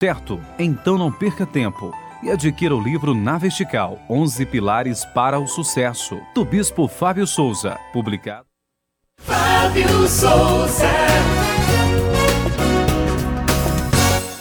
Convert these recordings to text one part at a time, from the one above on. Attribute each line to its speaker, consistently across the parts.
Speaker 1: Certo? Então não perca tempo e adquira o livro Na Vertical 11 Pilares para o Sucesso, do Bispo Fábio Souza, publicado.
Speaker 2: Fábio Souza.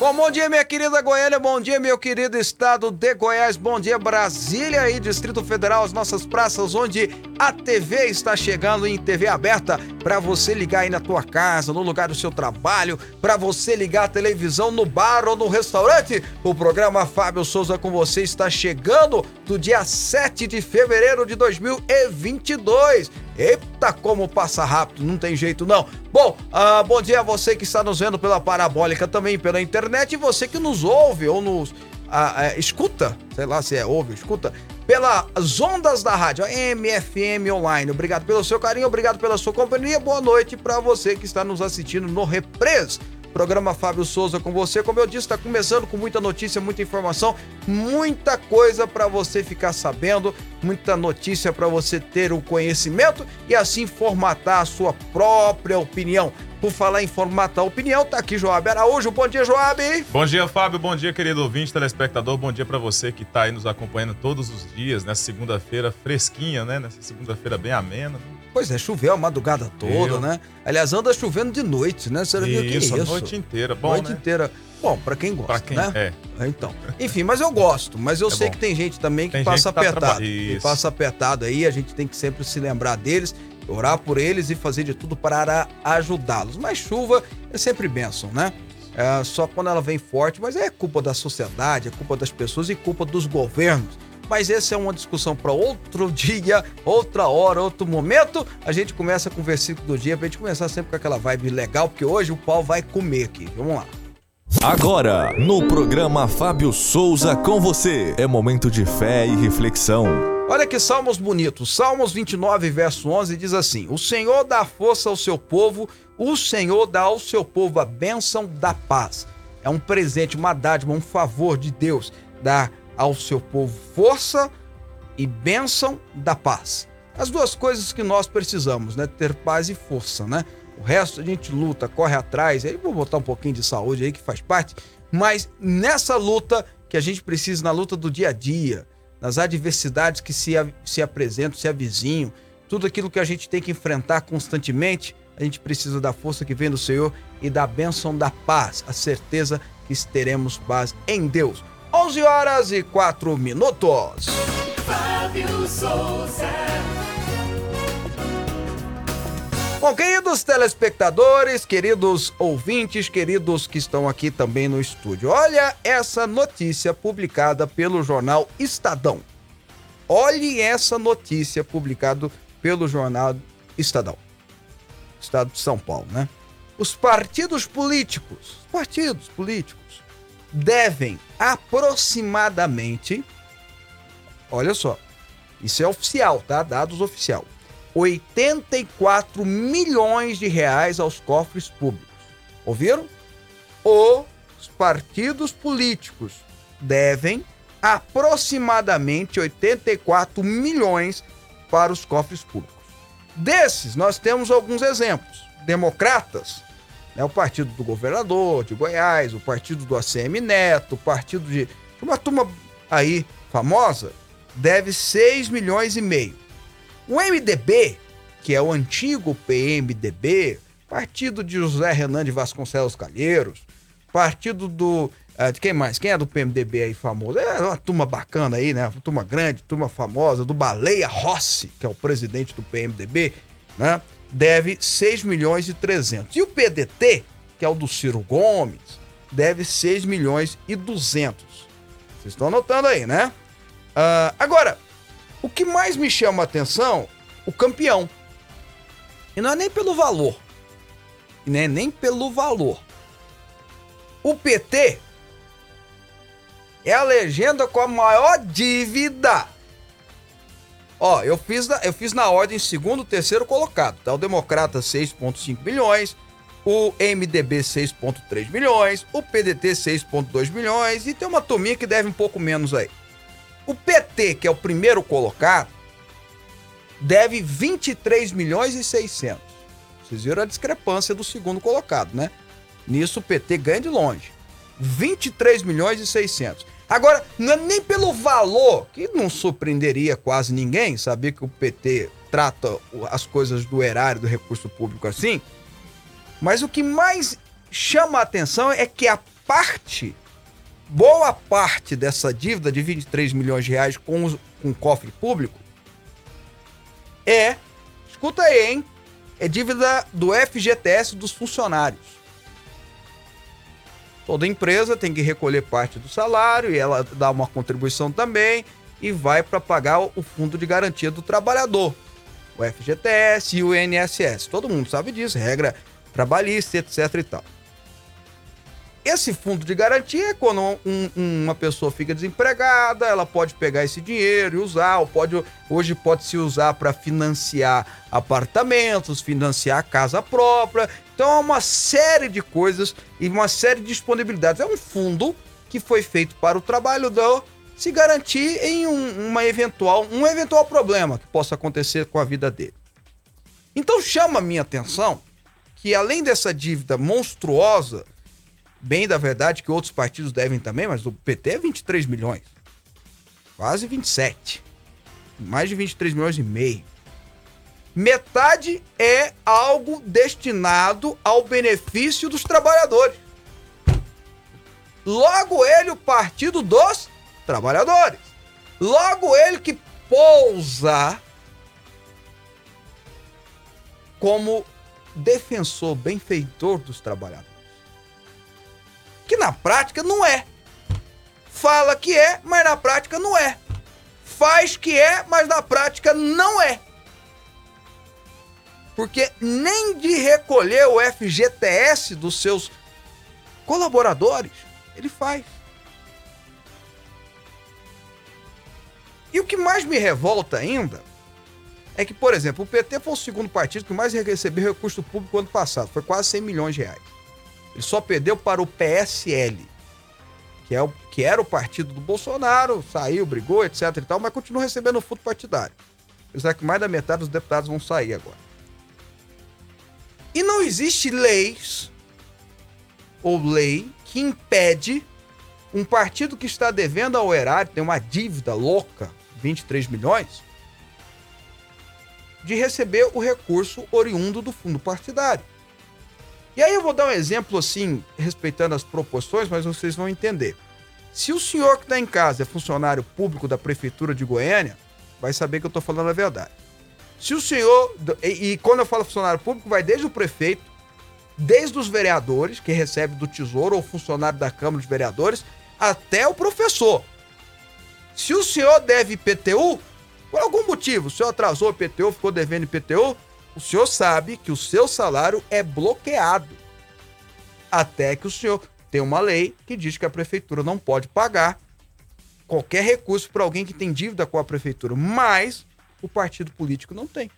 Speaker 3: Bom, bom dia, minha querida Goiânia, bom dia, meu querido estado de Goiás, bom dia, Brasília e Distrito Federal, as nossas praças, onde a TV está chegando em TV aberta para você ligar aí na tua casa, no lugar do seu trabalho, para você ligar a televisão no bar ou no restaurante. O programa Fábio Souza com você está chegando do dia 7 de fevereiro de 2022. Eita, como passa rápido, não tem jeito não. Bom, uh, bom dia a você que está nos vendo pela parabólica, também pela internet, e você que nos ouve ou nos uh, uh, escuta, sei lá se é ouve, escuta, pelas ondas da rádio, MFM Online. Obrigado pelo seu carinho, obrigado pela sua companhia. Boa noite para você que está nos assistindo no Repres Programa Fábio Souza com você. Como eu disse, está começando com muita notícia, muita informação, muita coisa para você ficar sabendo, muita notícia para você ter o conhecimento e assim formatar a sua própria opinião. Por falar em formatar a opinião, tá aqui Joab Araújo. Bom dia, Joab.
Speaker 4: Bom dia, Fábio. Bom dia, querido ouvinte, telespectador. Bom dia para você que está aí nos acompanhando todos os dias, nessa segunda-feira fresquinha, né? Nessa segunda-feira bem amena.
Speaker 3: Pois é, choveu a madrugada toda, Eu... né? Aliás, anda chovendo de noite, né?
Speaker 4: Você viu que isso, a noite inteira. Bom,
Speaker 3: noite
Speaker 4: né?
Speaker 3: inteira. Bom, para quem gosta, pra
Speaker 4: quem,
Speaker 3: né?
Speaker 4: É.
Speaker 3: Então, enfim, mas eu gosto. Mas eu é sei bom. que tem gente também que tem passa que tá apertado. Que passa apertado aí, a gente tem que sempre se lembrar deles, orar por eles e fazer de tudo para ajudá-los. Mas chuva é sempre bênção, né? É só quando ela vem forte, mas é culpa da sociedade, é culpa das pessoas e culpa dos governos mas essa é uma discussão para outro dia, outra hora, outro momento. A gente começa com o versículo do dia, pra gente começar sempre com aquela vibe legal, porque hoje o pau vai comer aqui. Vamos lá.
Speaker 5: Agora, no programa Fábio Souza com você, é momento de fé e reflexão.
Speaker 3: Olha que salmos bonitos. Salmos 29, verso 11 diz assim: O Senhor dá força ao seu povo, o Senhor dá ao seu povo a bênção da paz. É um presente, uma dádiva, um favor de Deus dar ao seu povo força e bênção da paz. As duas coisas que nós precisamos, né? Ter paz e força, né? O resto a gente luta, corre atrás, aí vou botar um pouquinho de saúde aí que faz parte, mas nessa luta que a gente precisa, na luta do dia a dia, nas adversidades que se, se apresentam, se avizinham, tudo aquilo que a gente tem que enfrentar constantemente, a gente precisa da força que vem do Senhor e da bênção da paz, a certeza que teremos paz em Deus. 11 horas e 4 minutos. Fábio Souza. Bom, queridos telespectadores, queridos ouvintes, queridos que estão aqui também no estúdio, olha essa notícia publicada pelo jornal Estadão. Olhe essa notícia publicada pelo jornal Estadão. Estado de São Paulo, né? Os partidos políticos, partidos políticos, devem aproximadamente, olha só, isso é oficial, tá? Dados oficial. 84 milhões de reais aos cofres públicos. Ouviram? Os partidos políticos devem aproximadamente 84 milhões para os cofres públicos. Desses, nós temos alguns exemplos. Democratas, né? O partido do governador de Goiás, o partido do ACM Neto, o partido de uma turma aí famosa, deve 6 milhões e meio. O MDB, que é o antigo PMDB, partido de José Renan de Vasconcelos Calheiros, partido do. Uh, de quem mais? Quem é do PMDB aí famoso? É uma turma bacana aí, né? Uma turma grande, turma famosa, do Baleia Rossi, que é o presidente do PMDB, né? Deve 6 milhões e 300. E o PDT, que é o do Ciro Gomes, deve 6 milhões e 200. Vocês estão anotando aí, né? Uh, agora, o que mais me chama a atenção, o campeão. E não é nem pelo valor. E nem, nem pelo valor. O PT é a legenda com a maior dívida Ó, eu fiz, na, eu fiz na ordem segundo, terceiro colocado, tá? O Democrata 6,5 milhões, o MDB 6,3 milhões, o PDT 6,2 milhões e tem uma turminha que deve um pouco menos aí. O PT, que é o primeiro colocado, deve 23 milhões e 600. Vocês viram a discrepância do segundo colocado, né? Nisso o PT ganha de longe. 23 milhões e 600. Agora, não é nem pelo valor, que não surpreenderia quase ninguém saber que o PT trata as coisas do erário, do recurso público assim, mas o que mais chama a atenção é que a parte, boa parte dessa dívida de 23 milhões de reais com, os, com o cofre público é, escuta aí, hein? É dívida do FGTS dos funcionários. Toda empresa tem que recolher parte do salário e ela dá uma contribuição também e vai para pagar o fundo de garantia do trabalhador, o FGTS e o INSS. Todo mundo sabe disso, regra trabalhista, etc e tal. Esse fundo de garantia é quando um, uma pessoa fica desempregada, ela pode pegar esse dinheiro e usar, ou pode, hoje pode se usar para financiar apartamentos, financiar casa própria. Então é uma série de coisas e uma série de disponibilidades. É um fundo que foi feito para o trabalhador se garantir em um, uma eventual, um eventual problema que possa acontecer com a vida dele. Então chama a minha atenção que além dessa dívida monstruosa bem da verdade que outros partidos devem também, mas o PT é 23 milhões. Quase 27. Mais de 23 milhões e meio. Metade é algo destinado ao benefício dos trabalhadores. Logo ele, o Partido dos Trabalhadores. Logo ele que pousa como defensor, benfeitor dos trabalhadores que na prática não é. Fala que é, mas na prática não é. Faz que é, mas na prática não é. Porque nem de recolher o FGTS dos seus colaboradores, ele faz. E o que mais me revolta ainda é que, por exemplo, o PT foi o segundo partido que mais recebeu recurso público ano passado, foi quase 100 milhões de reais. Ele só perdeu para o PSL, que, é o, que era o partido do Bolsonaro, saiu, brigou, etc e tal, mas continua recebendo fundo partidário. Apesar que mais da metade dos deputados vão sair agora. E não existe leis ou lei que impede um partido que está devendo ao erário, tem uma dívida louca, 23 milhões, de receber o recurso oriundo do fundo partidário. E aí eu vou dar um exemplo assim, respeitando as proporções, mas vocês vão entender. Se o senhor que está em casa é funcionário público da Prefeitura de Goiânia, vai saber que eu estou falando a verdade. Se o senhor. E, e, quando eu falo funcionário público, vai desde o prefeito, desde os vereadores, que recebe do Tesouro, ou funcionário da Câmara de Vereadores, até o professor. Se o senhor deve IPTU, por algum motivo, o senhor atrasou o IPTU, ficou devendo IPTU, o senhor sabe que o seu salário é bloqueado até que o senhor tem uma lei que diz que a prefeitura não pode pagar qualquer recurso para alguém que tem dívida com a prefeitura, mas o partido político não tem.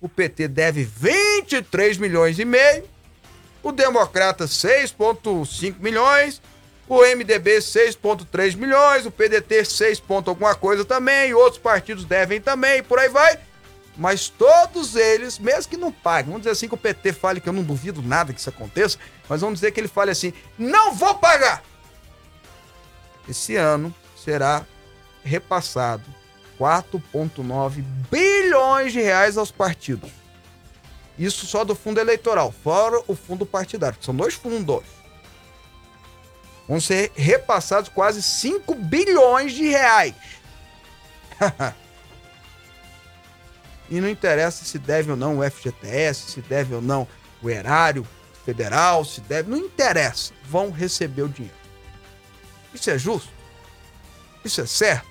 Speaker 3: O PT deve 23 milhões e meio, o Democrata 6,5 milhões, o MDB 6,3 milhões, o PDT 6, alguma coisa também, outros partidos devem também, por aí vai. Mas todos eles, mesmo que não paguem, vamos dizer assim que o PT fale que eu não duvido nada que isso aconteça, mas vamos dizer que ele fale assim: não vou pagar! Esse ano será repassado 4,9 bilhões de reais aos partidos. Isso só do fundo eleitoral, fora o fundo partidário, são dois fundos. Vão ser repassados quase 5 bilhões de reais. E não interessa se deve ou não o FGTS, se deve ou não o erário federal, se deve, não interessa. Vão receber o dinheiro. Isso é justo? Isso é certo?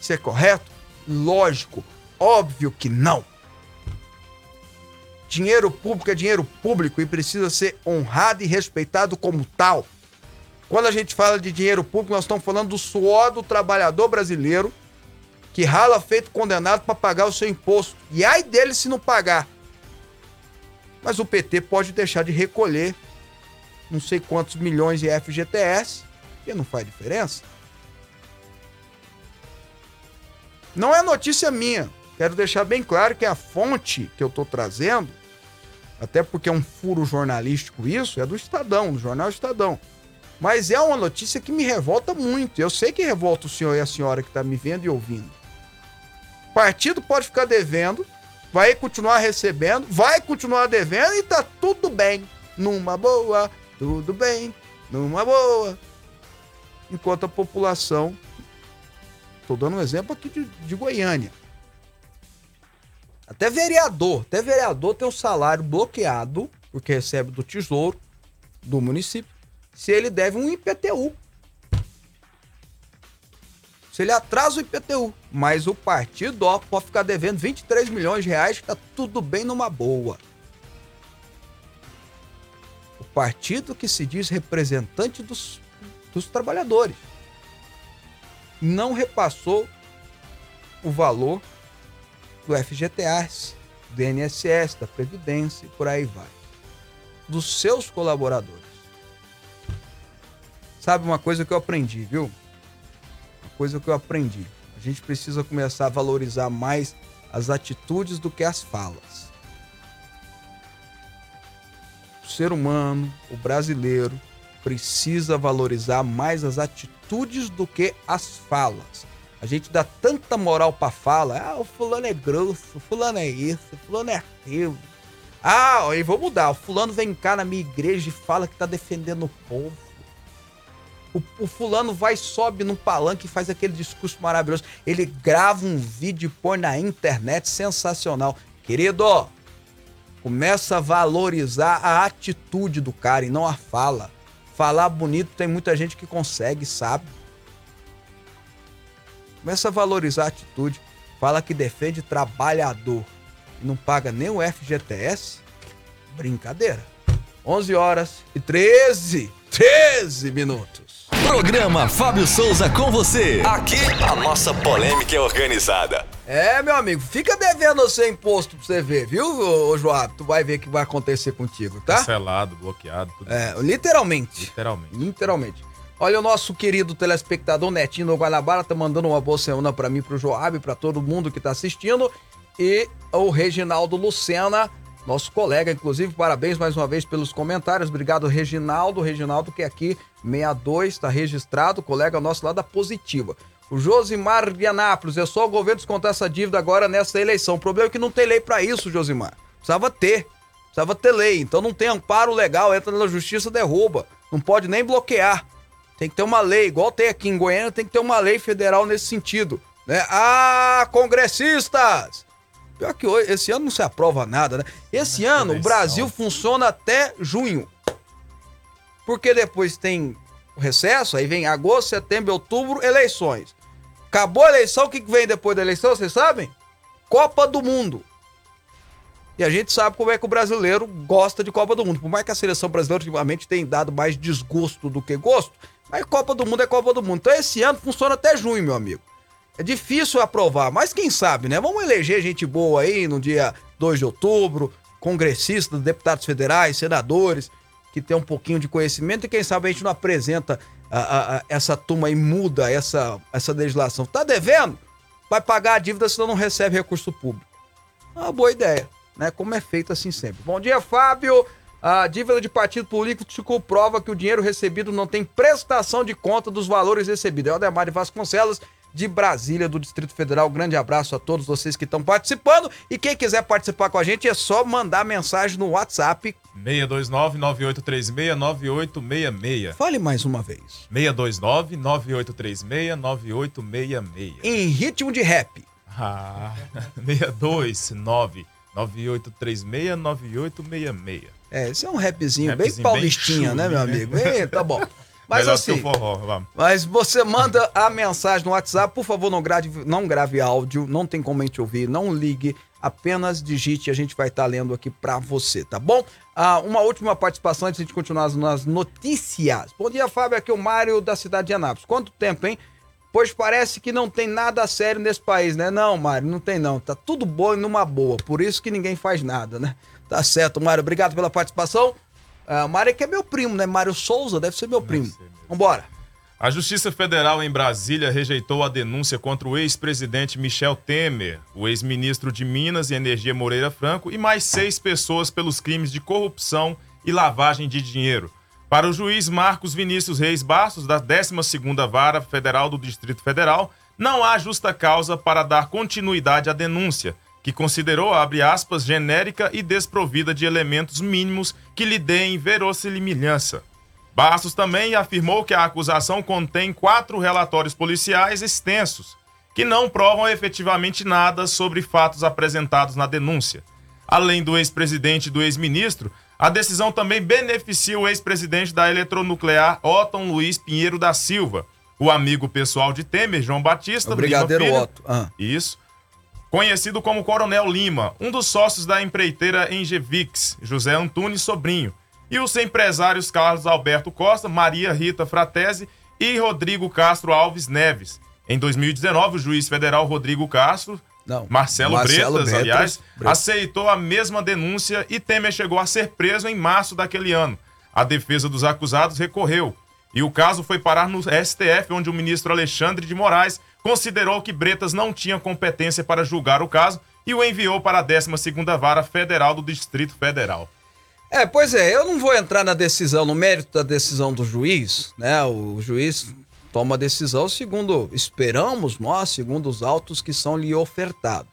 Speaker 3: Isso é correto? Lógico, óbvio que não. Dinheiro público é dinheiro público e precisa ser honrado e respeitado como tal. Quando a gente fala de dinheiro público, nós estamos falando do suor do trabalhador brasileiro que rala feito condenado para pagar o seu imposto. E ai dele se não pagar. Mas o PT pode deixar de recolher não sei quantos milhões de FGTS, que não faz diferença. Não é notícia minha. Quero deixar bem claro que a fonte que eu estou trazendo, até porque é um furo jornalístico isso, é do Estadão, do jornal Estadão. Mas é uma notícia que me revolta muito. Eu sei que revolta o senhor e a senhora que está me vendo e ouvindo. Partido pode ficar devendo, vai continuar recebendo, vai continuar devendo e tá tudo bem. Numa boa, tudo bem, numa boa. Enquanto a população. Estou dando um exemplo aqui de, de Goiânia. Até vereador, até vereador tem o salário bloqueado, porque recebe do tesouro do município, se ele deve um IPTU. Se ele atrasa o IPTU, mas o partido ó, pode ficar devendo 23 milhões de reais, que tá tudo bem numa boa. O partido que se diz representante dos, dos trabalhadores não repassou o valor do FGTS, do INSS, da Previdência e por aí vai. Dos seus colaboradores. Sabe uma coisa que eu aprendi, viu? Coisa que eu aprendi. A gente precisa começar a valorizar mais as atitudes do que as falas. O ser humano, o brasileiro, precisa valorizar mais as atitudes do que as falas. A gente dá tanta moral pra fala. Ah, o fulano é grosso, o fulano é isso, o fulano é aquilo. Ah, e vou mudar. O fulano vem cá na minha igreja e fala que tá defendendo o povo. O, o, fulano vai, sobe num palanque e faz aquele discurso maravilhoso. Ele grava um vídeo e põe na internet sensacional. Querido, começa a valorizar a atitude do cara e não a fala. Falar bonito tem muita gente que consegue, sabe? Começa a valorizar a atitude. Fala que defende trabalhador e não paga nem o FGTS. Brincadeira. 11 horas e 13, 13 minutos.
Speaker 5: Programa Fábio Souza com você. Aqui a nossa polêmica é organizada.
Speaker 3: É, meu amigo, fica devendo o seu imposto pra você ver, viu, ô, Joab? Tu vai ver o que vai acontecer contigo, tá?
Speaker 4: Cancelado, bloqueado, tudo.
Speaker 3: É, literalmente.
Speaker 4: Literalmente.
Speaker 3: Literalmente. Olha, o nosso querido telespectador Netinho do Guanabara tá mandando uma boa semana para mim, pro Joab, para todo mundo que tá assistindo. E o Reginaldo Lucena, nosso colega, inclusive, parabéns mais uma vez pelos comentários. Obrigado, Reginaldo. Reginaldo, que é aqui 62, tá registrado, colega nosso lá da Positiva. O Josimar de Anápolis, é só o governo descontar essa dívida agora nessa eleição. O problema é que não tem lei para isso, Josimar. Precisava ter. Precisava ter lei. Então não tem amparo legal, entra na justiça, derruba. Não pode nem bloquear. Tem que ter uma lei, igual tem aqui em Goiânia, tem que ter uma lei federal nesse sentido. Né? Ah, congressistas! Pior que hoje, esse ano não se aprova nada, né? Esse ano o Brasil funciona até junho. Porque depois tem o recesso, aí vem agosto, setembro, outubro, eleições. Acabou a eleição, o que vem depois da eleição, vocês sabem? Copa do Mundo. E a gente sabe como é que o brasileiro gosta de Copa do Mundo. Por mais que a seleção brasileira ultimamente tenha dado mais desgosto do que gosto, mas Copa do Mundo é Copa do Mundo. Então esse ano funciona até junho, meu amigo. É difícil aprovar, mas quem sabe, né? Vamos eleger gente boa aí no dia 2 de outubro, congressistas, deputados federais, senadores, que tem um pouquinho de conhecimento e quem sabe a gente não apresenta a, a, a, essa turma e muda essa, essa legislação. Tá devendo? Vai pagar a dívida senão não recebe recurso público. É uma boa ideia, né? Como é feito assim sempre. Bom dia, Fábio. A dívida de partido político prova que o dinheiro recebido não tem prestação de conta dos valores recebidos. É o Ademar de Vasconcelos, de Brasília, do Distrito Federal. grande abraço a todos vocês que estão participando. E quem quiser participar com a gente é só mandar mensagem no WhatsApp.
Speaker 4: 629-9836-9866.
Speaker 3: Fale mais uma vez.
Speaker 4: 629-9836-9866.
Speaker 3: Em ritmo de rap.
Speaker 4: Ah, 629 9836-9866.
Speaker 3: É, esse é um rapzinho, rapzinho bem paulistinha, bem né, meu amigo? É, tá bom. Mas
Speaker 4: Melhor
Speaker 3: assim,
Speaker 4: forró, vamos.
Speaker 3: mas você manda a mensagem no WhatsApp, por favor, não grave, não grave áudio, não tem como a gente ouvir, não ligue, apenas digite, a gente vai estar tá lendo aqui para você, tá bom? Ah, uma última participação antes de a gente continuar nas notícias. Bom dia, Fábio, aqui é o Mário da cidade de Anápolis. Quanto tempo, hein? Pois parece que não tem nada sério nesse país, né? Não, Mário, não tem não. Tá tudo bom e numa boa. Por isso que ninguém faz nada, né? Tá certo, Mário. Obrigado pela participação. Uh, Mário é que é meu primo, né? Mário Souza deve ser meu primo. Vambora.
Speaker 4: A Justiça Federal em Brasília rejeitou a denúncia contra o ex-presidente Michel Temer, o ex-ministro de Minas e Energia Moreira Franco e mais seis pessoas pelos crimes de corrupção e lavagem de dinheiro. Para o juiz Marcos Vinícius Reis Bastos, da 12ª Vara Federal do Distrito Federal, não há justa causa para dar continuidade à denúncia, que considerou, abre aspas, genérica e desprovida de elementos mínimos que lhe deem verossimilhança. Bastos também afirmou que a acusação contém quatro relatórios policiais extensos, que não provam efetivamente nada sobre fatos apresentados na denúncia. Além do ex-presidente e do ex-ministro, a decisão também beneficia o ex-presidente da eletronuclear Otton Luiz Pinheiro da Silva, o amigo pessoal de Temer, João Batista.
Speaker 3: O Brigadeiro
Speaker 4: Filho,
Speaker 3: Otto. Ah.
Speaker 4: Isso. Conhecido como Coronel Lima, um dos sócios da empreiteira Engevix, José Antunes Sobrinho, e os empresários Carlos Alberto Costa, Maria Rita Fratese e Rodrigo Castro Alves Neves. Em 2019, o juiz federal Rodrigo Castro,
Speaker 3: Não,
Speaker 4: Marcelo,
Speaker 3: Marcelo
Speaker 4: Bretas,
Speaker 3: Bretas,
Speaker 4: aliás,
Speaker 3: Bretas.
Speaker 4: aceitou a mesma denúncia e Temer chegou a ser preso em março daquele ano. A defesa dos acusados recorreu. E o caso foi parar no STF, onde o ministro Alexandre de Moraes considerou que Bretas não tinha competência para julgar o caso e o enviou para a 12ª Vara Federal do Distrito Federal.
Speaker 3: É, pois é, eu não vou entrar na decisão, no mérito da decisão do juiz, né? O juiz toma a decisão segundo esperamos nós, segundo os autos que são lhe ofertados.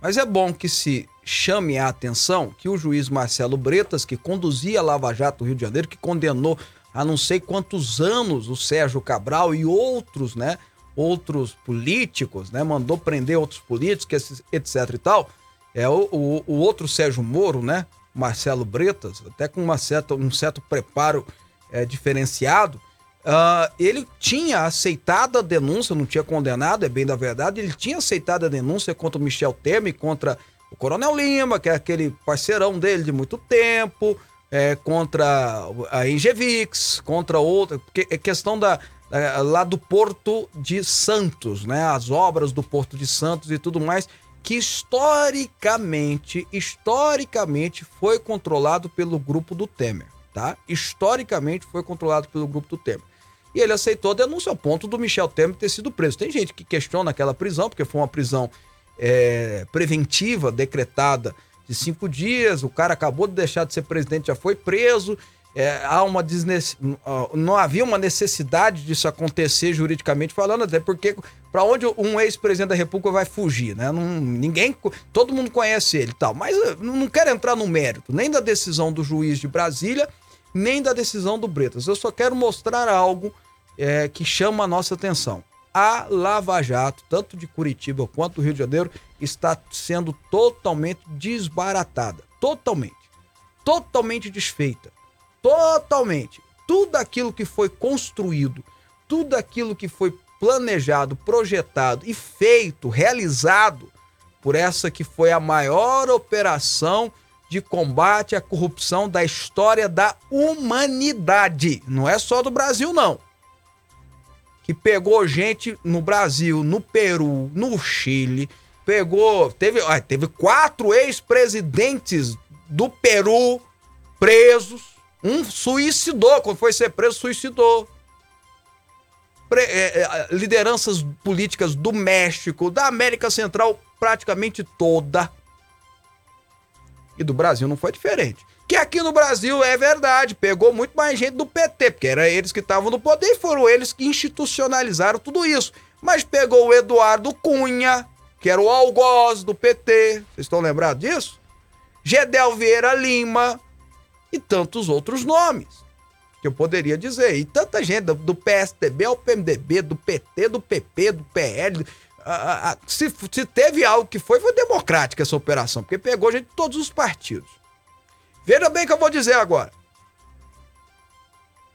Speaker 3: Mas é bom que se chame a atenção que o juiz Marcelo Bretas, que conduzia a Lava Jato Rio de Janeiro, que condenou a não sei quantos anos o Sérgio Cabral e outros, né? Outros políticos, né? Mandou prender outros políticos, etc e tal. É o, o, o outro Sérgio Moro, né? Marcelo Bretas, até com uma certa, um certo preparo é, diferenciado, ah, ele tinha aceitado a denúncia, não tinha condenado, é bem da verdade, ele tinha aceitado a denúncia contra o Michel Temer, contra o Coronel Lima, que é aquele parceirão dele de muito tempo, é, contra a Ingevix, contra outra, porque é questão da, da- lá do Porto de Santos, né? As obras do Porto de Santos e tudo mais, que historicamente, historicamente foi controlado pelo grupo do Temer, tá? Historicamente foi controlado pelo grupo do Temer. E ele aceitou a denúncia ao ponto do Michel Temer ter sido preso. Tem gente que questiona aquela prisão, porque foi uma prisão é, preventiva decretada de cinco dias. O cara acabou de deixar de ser presidente, já foi preso. É, há uma não havia uma necessidade disso acontecer juridicamente falando, até porque para onde um ex-presidente da República vai fugir, né? Não- ninguém, todo mundo conhece ele tal. Mas eu não quero entrar no mérito nem da decisão do juiz de Brasília, nem da decisão do Bretas. Eu só quero mostrar algo é, que chama a nossa atenção. A Lava Jato, tanto de Curitiba quanto do Rio de Janeiro, está sendo totalmente desbaratada. Totalmente. Totalmente desfeita. Totalmente. Tudo aquilo que foi construído, tudo aquilo que foi planejado, projetado e feito, realizado por essa que foi a maior operação de combate à corrupção da história da humanidade. Não é só do Brasil, não. Que pegou gente no Brasil, no Peru, no Chile, pegou. Teve, ah, teve quatro ex-presidentes do Peru presos. Um suicidou, quando foi ser preso, suicidou. Pre- é, é, lideranças políticas do México, da América Central, praticamente toda. E do Brasil não foi diferente. Que aqui no Brasil é verdade, pegou muito mais gente do PT, porque era eles que estavam no poder e foram eles que institucionalizaram tudo isso. Mas pegou o Eduardo Cunha, que era o algoz do PT, vocês estão lembrados disso? Gedel Vieira Lima e tantos outros nomes que eu poderia dizer. E tanta gente do, PSDB ao PMDB, do PT, do PP, do PL. ah, ah, se, se teve algo que foi, foi democrática essa operação, porque pegou gente de todos os partidos. Veja bem o que eu vou dizer agora.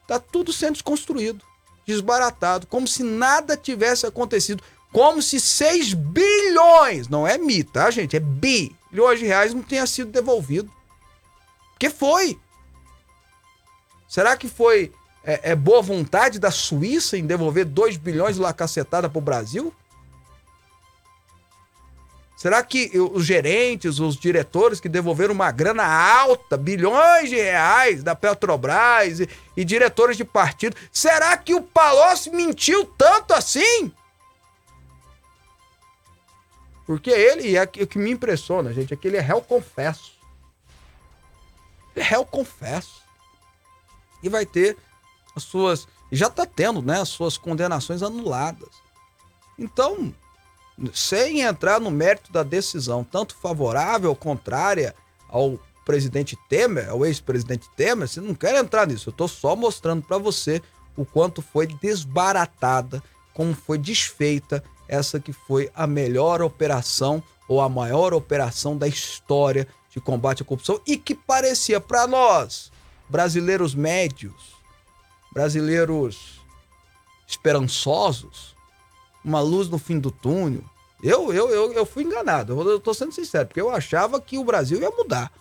Speaker 3: Tá tudo sendo desconstruído, desbaratado, como se nada tivesse acontecido. Como se 6 bilhões, não é mi, tá, gente? É bilhões de reais não tenha sido devolvido. Porque foi. Será que foi é, é boa vontade da Suíça em devolver 2 bilhões de lá cacetada pro Brasil? Será que os gerentes, os diretores que devolveram uma grana alta, bilhões de reais da Petrobras e, e diretores de partido, será que o Palocci mentiu tanto assim? Porque ele, e é o que me impressiona, gente, é que ele é réu confesso. Ele é réu confesso. E vai ter as suas. Já está tendo, né? As suas condenações anuladas. Então, sem entrar no mérito da decisão, tanto favorável ou contrária ao presidente Temer, ao ex-presidente Temer, você não quer entrar nisso. Eu estou só mostrando para você o quanto foi desbaratada, como foi desfeita essa que foi a melhor operação ou a maior operação da história de combate à corrupção e que parecia para nós, brasileiros médios, brasileiros esperançosos, uma luz no fim do túnel. Eu, eu, eu, eu fui enganado, eu tô sendo sincero, porque eu achava que o Brasil ia mudar.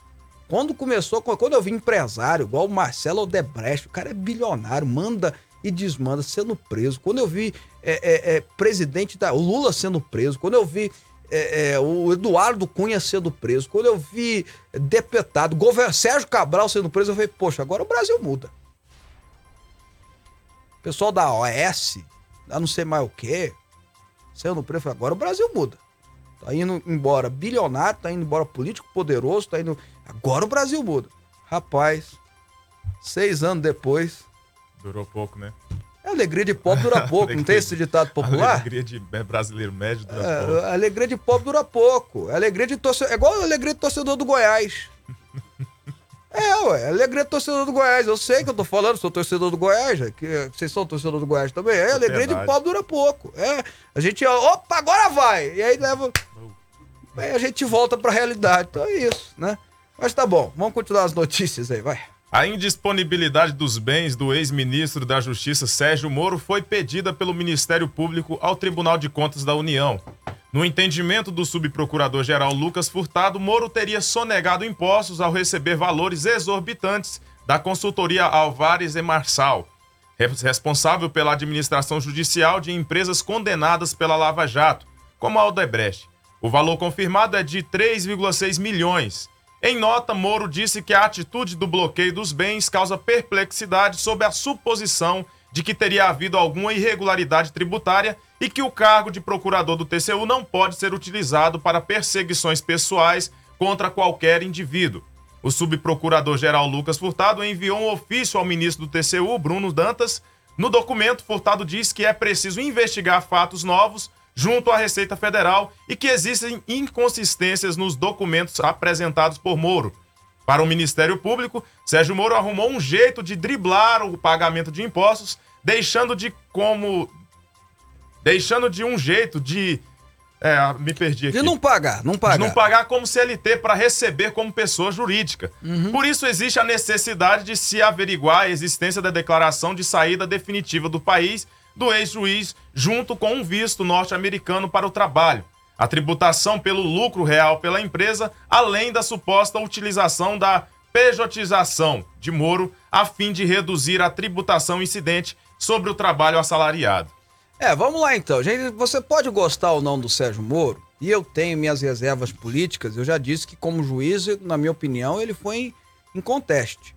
Speaker 3: Quando começou, quando eu vi empresário, igual o Marcelo Odebrecht, o cara é bilionário, manda e desmanda sendo preso. Quando eu vi é, é, é, presidente da. O Lula sendo preso, quando eu vi é, é, o Eduardo Cunha sendo preso, quando eu vi deputado, govern... Sérgio Cabral sendo preso, eu falei, poxa, agora o Brasil muda. Pessoal da OS, da não sei mais o quê, sendo preso, agora o Brasil muda. Tá indo embora bilionário, tá indo embora político poderoso, tá indo. Agora o Brasil muda. Rapaz, seis anos depois.
Speaker 4: Durou pouco, né?
Speaker 3: A alegria de pobre dura pouco, não tem esse ditado popular? A
Speaker 4: alegria de brasileiro médio dura é, pouco.
Speaker 3: A alegria de pobre dura pouco. A alegria de torcedor. É igual a alegria de torcedor do Goiás. É, ué, a alegria de torcedor do Goiás. Eu sei que eu tô falando, sou torcedor do Goiás, que vocês são torcedor do Goiás também. É, a alegria de pobre dura pouco. É, a gente, opa, agora vai! E aí leva. Aí a gente volta pra realidade. Então é isso, né? Mas tá bom, vamos continuar as notícias aí, vai.
Speaker 4: A indisponibilidade dos bens do ex-ministro da Justiça Sérgio Moro foi pedida pelo Ministério Público ao Tribunal de Contas da União. No entendimento do subprocurador-geral Lucas Furtado, Moro teria sonegado impostos ao receber valores exorbitantes da consultoria Alvares e Marçal, responsável pela administração judicial de empresas condenadas pela Lava Jato, como a Aldebrecht. O valor confirmado é de 3,6 milhões em nota, Moro disse que a atitude do bloqueio dos bens causa perplexidade sob a suposição de que teria havido alguma irregularidade tributária e que o cargo de procurador do TCU não pode ser utilizado para perseguições pessoais contra qualquer indivíduo. O subprocurador-geral Lucas Furtado enviou um ofício ao ministro do TCU, Bruno Dantas. No documento, Furtado diz que é preciso investigar fatos novos junto à Receita Federal e que existem inconsistências nos documentos apresentados por Moro. Para o Ministério Público, Sérgio Moro arrumou um jeito de driblar o pagamento de impostos, deixando de como deixando de um jeito de é, me perdi aqui.
Speaker 3: De não pagar, não pagar.
Speaker 4: De não pagar como CLT para receber como pessoa jurídica. Uhum. Por isso existe a necessidade de se averiguar a existência da declaração de saída definitiva do país do ex-juiz, junto com um visto norte-americano para o trabalho, a tributação pelo lucro real pela empresa, além da suposta utilização da pejotização de Moro, a fim de reduzir a tributação incidente sobre o trabalho assalariado.
Speaker 3: É, vamos lá então. Gente, você pode gostar ou não do Sérgio Moro, e eu tenho minhas reservas políticas. Eu já disse que, como juiz, na minha opinião, ele foi em conteste.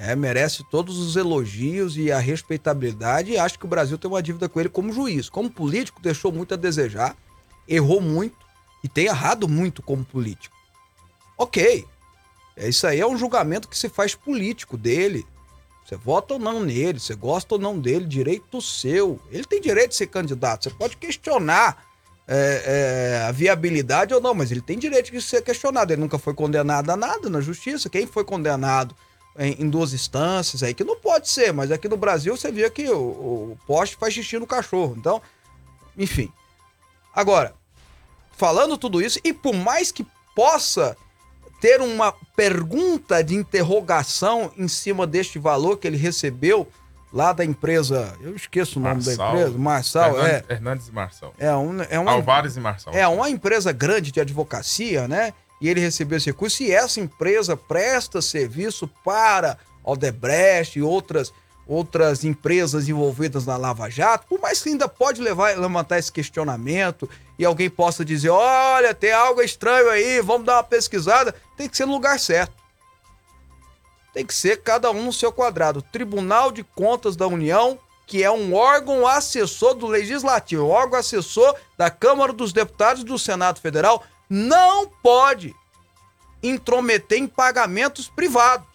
Speaker 3: É, merece todos os elogios e a respeitabilidade. E acho que o Brasil tem uma dívida com ele como juiz. Como político, deixou muito a desejar, errou muito e tem errado muito como político. Ok. É, isso aí é um julgamento que se faz político dele. Você vota ou não nele, você gosta ou não dele, direito seu. Ele tem direito de ser candidato. Você pode questionar é, é, a viabilidade ou não, mas ele tem direito de ser questionado. Ele nunca foi condenado a nada na justiça. Quem foi condenado em, em, duas instâncias aí, que não pode ser, mas aqui no Brasil você vê que o, o poste faz xixi no cachorro. Então, enfim. Agora, falando tudo isso, e por mais que possa ter uma pergunta de interrogação em cima deste valor que ele recebeu lá da empresa, eu esqueço o nome Marçal, da empresa, Marçal,
Speaker 4: Hernandes, é. Hernandes e Marçal.
Speaker 3: É, um, é uma,
Speaker 4: Alvares e Marçal.
Speaker 3: É uma empresa grande de advocacia, né? E ele recebeu esse recurso, e essa empresa presta serviço para Aldebrecht e outras, outras empresas envolvidas na Lava Jato, por mais que ainda pode levar, levantar esse questionamento e alguém possa dizer: olha, tem algo estranho aí, vamos dar uma pesquisada, tem que ser no lugar certo. Tem que ser cada um no seu quadrado. Tribunal de Contas da União, que é um órgão assessor do Legislativo, órgão assessor da Câmara dos Deputados e do Senado Federal, não pode intrometer em pagamentos privados.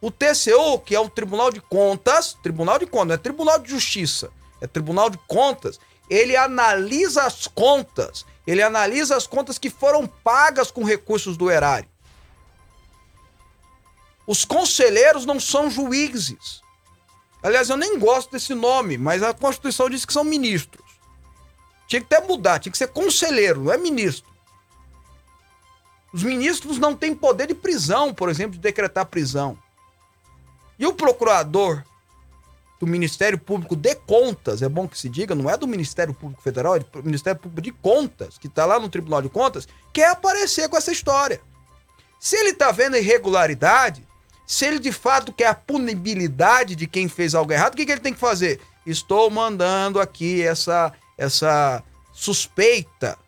Speaker 3: O TCU, que é o Tribunal de Contas, Tribunal de Contas, não é Tribunal de Justiça, é Tribunal de Contas, ele analisa as contas, ele analisa as contas que foram pagas com recursos do erário. Os conselheiros não são juízes. Aliás, eu nem gosto desse nome, mas a Constituição diz que são ministros. Tinha que até mudar, tinha que ser conselheiro, não é ministro. Os ministros não têm poder de prisão, por exemplo, de decretar prisão. E o procurador do Ministério Público de Contas, é bom que se diga, não é do Ministério Público Federal, é do Ministério Público de Contas, que está lá no Tribunal de Contas, quer aparecer com essa história. Se ele está vendo irregularidade, se ele de fato quer a punibilidade de quem fez algo errado, o que, que ele tem que fazer? Estou mandando aqui essa, essa suspeita,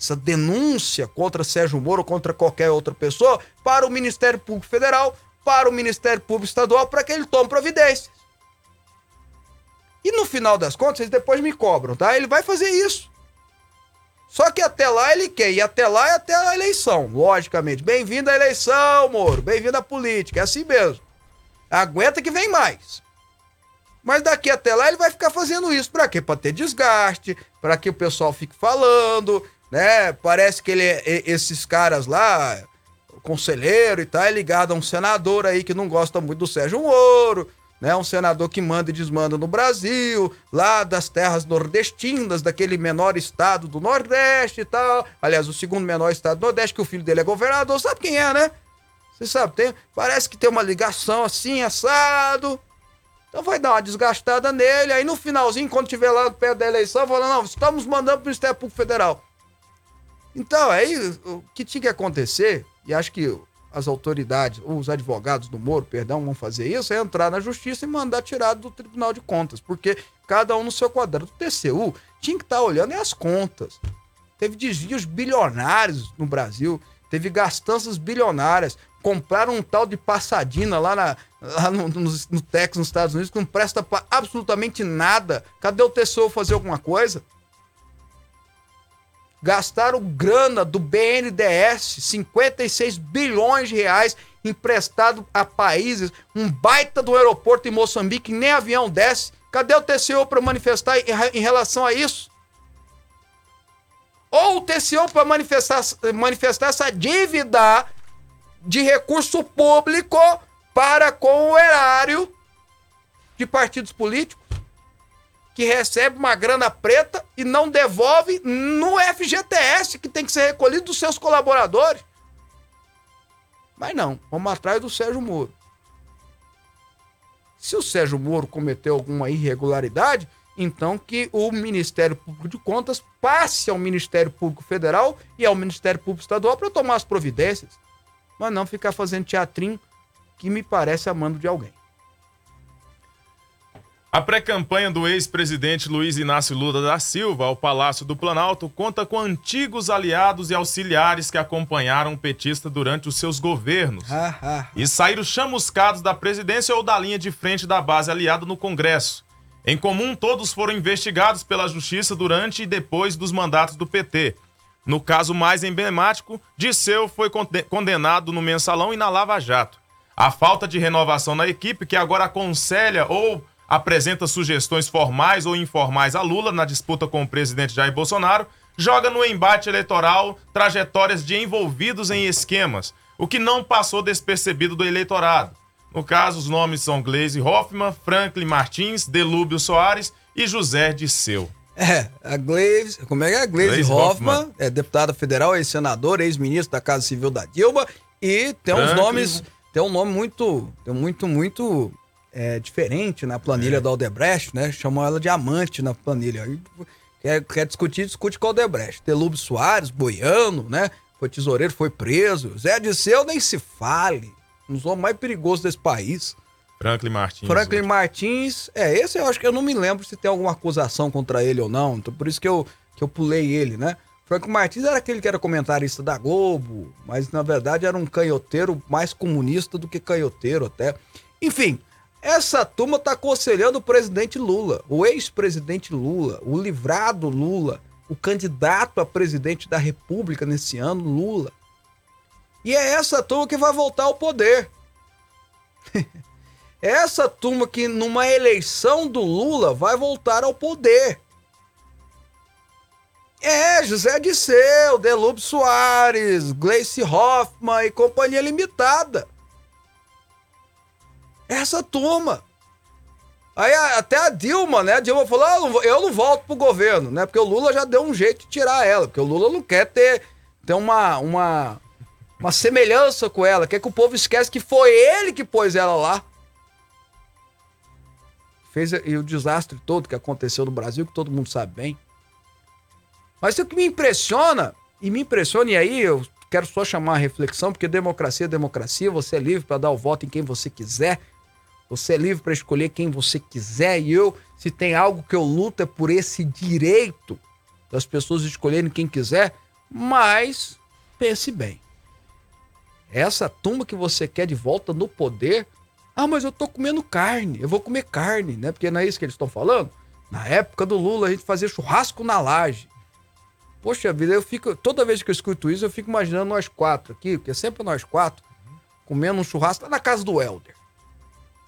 Speaker 3: essa denúncia contra Sérgio Moro contra qualquer outra pessoa para o Ministério Público Federal, para o Ministério Público Estadual, para que ele tome providências. E no final das contas, eles depois me cobram, tá? Ele vai fazer isso. Só que até lá ele quer, e até lá é até a eleição, logicamente. Bem-vindo à eleição, Moro, bem-vindo à política, é assim mesmo. Aguenta que vem mais. Mas daqui até lá ele vai ficar fazendo isso. Pra quê? Pra ter desgaste, para que o pessoal fique falando, né? Parece que ele, esses caras lá, conselheiro e tal, é ligado a um senador aí que não gosta muito do Sérgio Moro né? Um senador que manda e desmanda no Brasil, lá das terras nordestinas, daquele menor estado do Nordeste e tal. Aliás, o segundo menor estado do Nordeste, que o filho dele é governador, sabe quem é, né? Você sabe, tem, parece que tem uma ligação assim, assado. Então vai dar uma desgastada nele, aí no finalzinho, quando tiver lá perto da eleição, fala, não, estamos mandando para o Ministério Público Federal. Então, aí o que tinha que acontecer, e acho que as autoridades, os advogados do Moro, perdão, vão fazer isso, é entrar na justiça e mandar tirar do Tribunal de Contas, porque cada um no seu quadrado. O TCU tinha que estar olhando as contas. Teve desvios bilionários no Brasil, teve gastanças bilionárias. Compraram um tal de passadina lá, na, lá no, no, no Texas, nos Estados Unidos, que não presta para absolutamente nada. Cadê o TCU fazer alguma coisa? Gastaram grana do BNDES, 56 bilhões de reais emprestado a países, um baita do aeroporto em Moçambique, nem avião desce. Cadê o TCU para manifestar em relação a isso? Ou o TCU para manifestar, manifestar essa dívida de recurso público para com o erário de partidos políticos? Que recebe uma grana preta e não devolve no FGTS, que tem que ser recolhido dos seus colaboradores. Mas não, vamos atrás do Sérgio Moro. Se o Sérgio Moro cometeu alguma irregularidade, então que o Ministério Público de Contas passe ao Ministério Público Federal e ao Ministério Público Estadual para tomar as providências. Mas não ficar fazendo teatrinho que me parece amando de alguém.
Speaker 4: A pré-campanha do ex-presidente Luiz Inácio Lula da Silva ao Palácio do Planalto conta com antigos aliados e auxiliares que acompanharam o petista durante os seus governos e saíram chamuscados da presidência ou da linha de frente da base aliada no Congresso. Em comum, todos foram investigados pela Justiça durante e depois dos mandatos do PT. No caso mais emblemático, Disseu foi condenado no Mensalão e na Lava Jato. A falta de renovação na equipe, que agora aconselha ou apresenta sugestões formais ou informais a Lula na disputa com o presidente Jair Bolsonaro, joga no embate eleitoral trajetórias de envolvidos em esquemas, o que não passou despercebido do eleitorado. No caso, os nomes são Gleisi Hoffmann, Franklin Martins, Delúbio Soares e José Disseu.
Speaker 3: É, a Gleisi, como é que é? A Gleisi Hoffmann, Hoffmann, é deputada federal, ex-senador, ex-ministro da Casa Civil da Dilma e tem uns nomes, tem um nome muito, tem muito, muito é, diferente na planilha é. do Aldebrecht, né? Chamam ela de amante na planilha. Quer, quer discutir, discute com o Aldebrecht. Telúbio Soares, boiano, né? Foi tesoureiro, foi preso. Zé Disseu nem se fale. Um dos homens mais perigosos desse país.
Speaker 4: Franklin Martins.
Speaker 3: Franklin Martins, é, esse eu acho que eu não me lembro se tem alguma acusação contra ele ou não. Então por isso que eu, que eu pulei ele, né? Franklin Martins era aquele que era comentarista da Globo, mas na verdade era um canhoteiro mais comunista do que canhoteiro até. Enfim, essa turma está aconselhando o presidente Lula, o ex-presidente Lula, o livrado Lula, o candidato a presidente da República nesse ano, Lula. E é essa turma que vai voltar ao poder. Essa turma que numa eleição do Lula vai voltar ao poder. É, José Disseu, Delube Soares, Gleice Hoffmann e Companhia Limitada. Essa turma. Aí até a Dilma, né? A Dilma falou: ah, eu, não, eu não volto pro governo, né? Porque o Lula já deu um jeito de tirar ela. Porque o Lula não quer ter, ter uma, uma, uma semelhança com ela. Quer que o povo esquece que foi ele que pôs ela lá. Fez e o desastre todo que aconteceu no Brasil, que todo mundo sabe bem. Mas o que me impressiona, e me impressiona, e aí eu quero só chamar a reflexão, porque democracia é democracia, você é livre para dar o voto em quem você quiser, você é livre para escolher quem você quiser, e eu, se tem algo que eu luto, é por esse direito das pessoas escolherem quem quiser, mas pense bem. Essa turma que você quer de volta no poder ah, mas eu tô comendo carne, eu vou comer carne, né? Porque não é isso que eles estão falando? Na época do Lula, a gente fazia churrasco na laje. Poxa vida, eu fico. Toda vez que eu escuto isso, eu fico imaginando nós quatro aqui, porque é sempre nós quatro, comendo um churrasco na casa do Helder.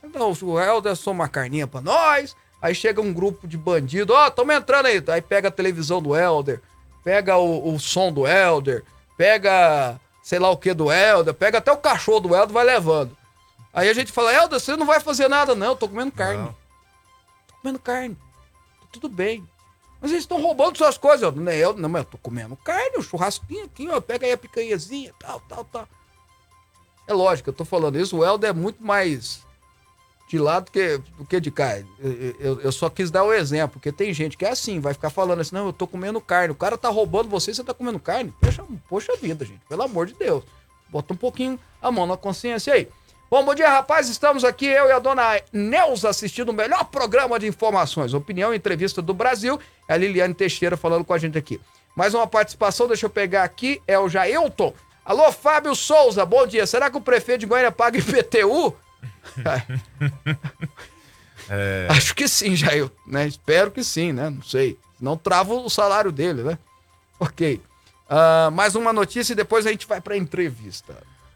Speaker 3: Então, o Helder soma uma carninha pra nós, aí chega um grupo de bandido, ó, oh, tamo entrando aí. Aí pega a televisão do Helder, pega o, o som do Helder, pega sei lá o que do Helder, pega até o cachorro do Helder vai levando. Aí a gente fala, Helder, você não vai fazer nada, não, eu tô comendo carne. Não. Tô comendo carne. Tá tudo bem. Mas eles estão roubando suas coisas. Eu, não, eu, não, mas eu tô comendo carne, um churrasquinho aqui, ó. Pega aí a picanhazinha, tal, tal, tal. É lógico, eu tô falando isso. O Helder é muito mais de lado do que, do que de cá. Eu, eu, eu, só quis dar o exemplo, porque tem gente que é assim, vai ficar falando assim, não, eu tô comendo carne. O cara tá roubando você você tá comendo carne. Poxa, poxa vida, gente, pelo amor de Deus. Bota um pouquinho a mão na consciência aí. Bom, bom dia, rapaz. Estamos aqui, eu e a dona Neuza, assistindo o melhor programa de informações, opinião e entrevista do Brasil. É a Liliane Teixeira falando com a gente aqui. Mais uma participação, deixa eu pegar aqui, é o Jailton. Alô, Fábio Souza, bom dia. Será que o prefeito de Goiânia paga IPTU? É... Acho que sim, Jair, né? Espero que sim, né? Não sei. Não trava o salário dele, né? Ok. Uh, mais uma notícia e depois a gente vai para a entrevista.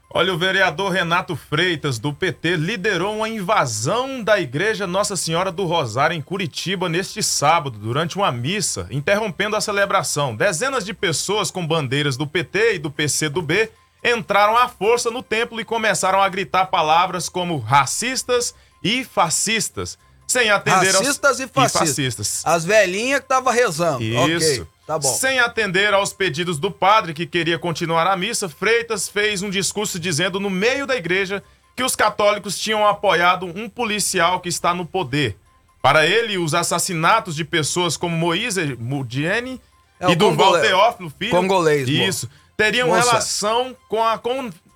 Speaker 4: Olha, o vereador Renato Freitas, do PT, liderou uma invasão da Igreja Nossa Senhora do Rosário em Curitiba neste sábado, durante uma missa, interrompendo a celebração. Dezenas de pessoas com bandeiras do PT e do PCdoB entraram à força no templo e começaram a gritar palavras como racistas e fascistas, sem atender
Speaker 3: Racistas aos... e, fascistas. e fascistas. As velhinhas que estavam rezando.
Speaker 4: Isso. Okay. Tá bom. Sem atender aos pedidos do padre que queria continuar a missa, Freitas fez um discurso dizendo no meio da igreja que os católicos tinham apoiado um policial que está no poder. Para ele, os assassinatos de pessoas como Moise Mudiene é, e Durval Teófilo Filho,
Speaker 3: congolês,
Speaker 4: isso, teriam relação com a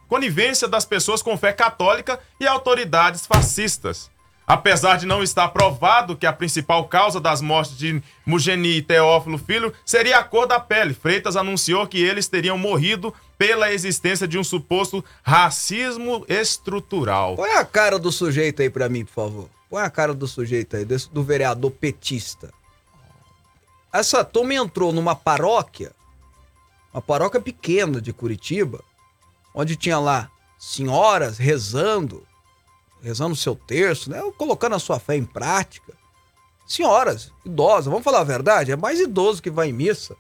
Speaker 4: conivência das pessoas com fé católica e autoridades fascistas. Apesar de não estar provado que a principal causa das mortes de Mugeni e Teófilo Filho seria a cor da pele, Freitas anunciou que eles teriam morrido pela existência de um suposto racismo estrutural.
Speaker 3: Põe a cara do sujeito aí para mim, por favor. Põe a cara do sujeito aí, desse, do vereador petista. Essa turma entrou numa paróquia, uma paróquia pequena de Curitiba, onde tinha lá senhoras rezando, rezando o seu terço, né? colocando a sua fé em prática. Senhoras, idosas, vamos falar a verdade, é mais idoso que vai em missa.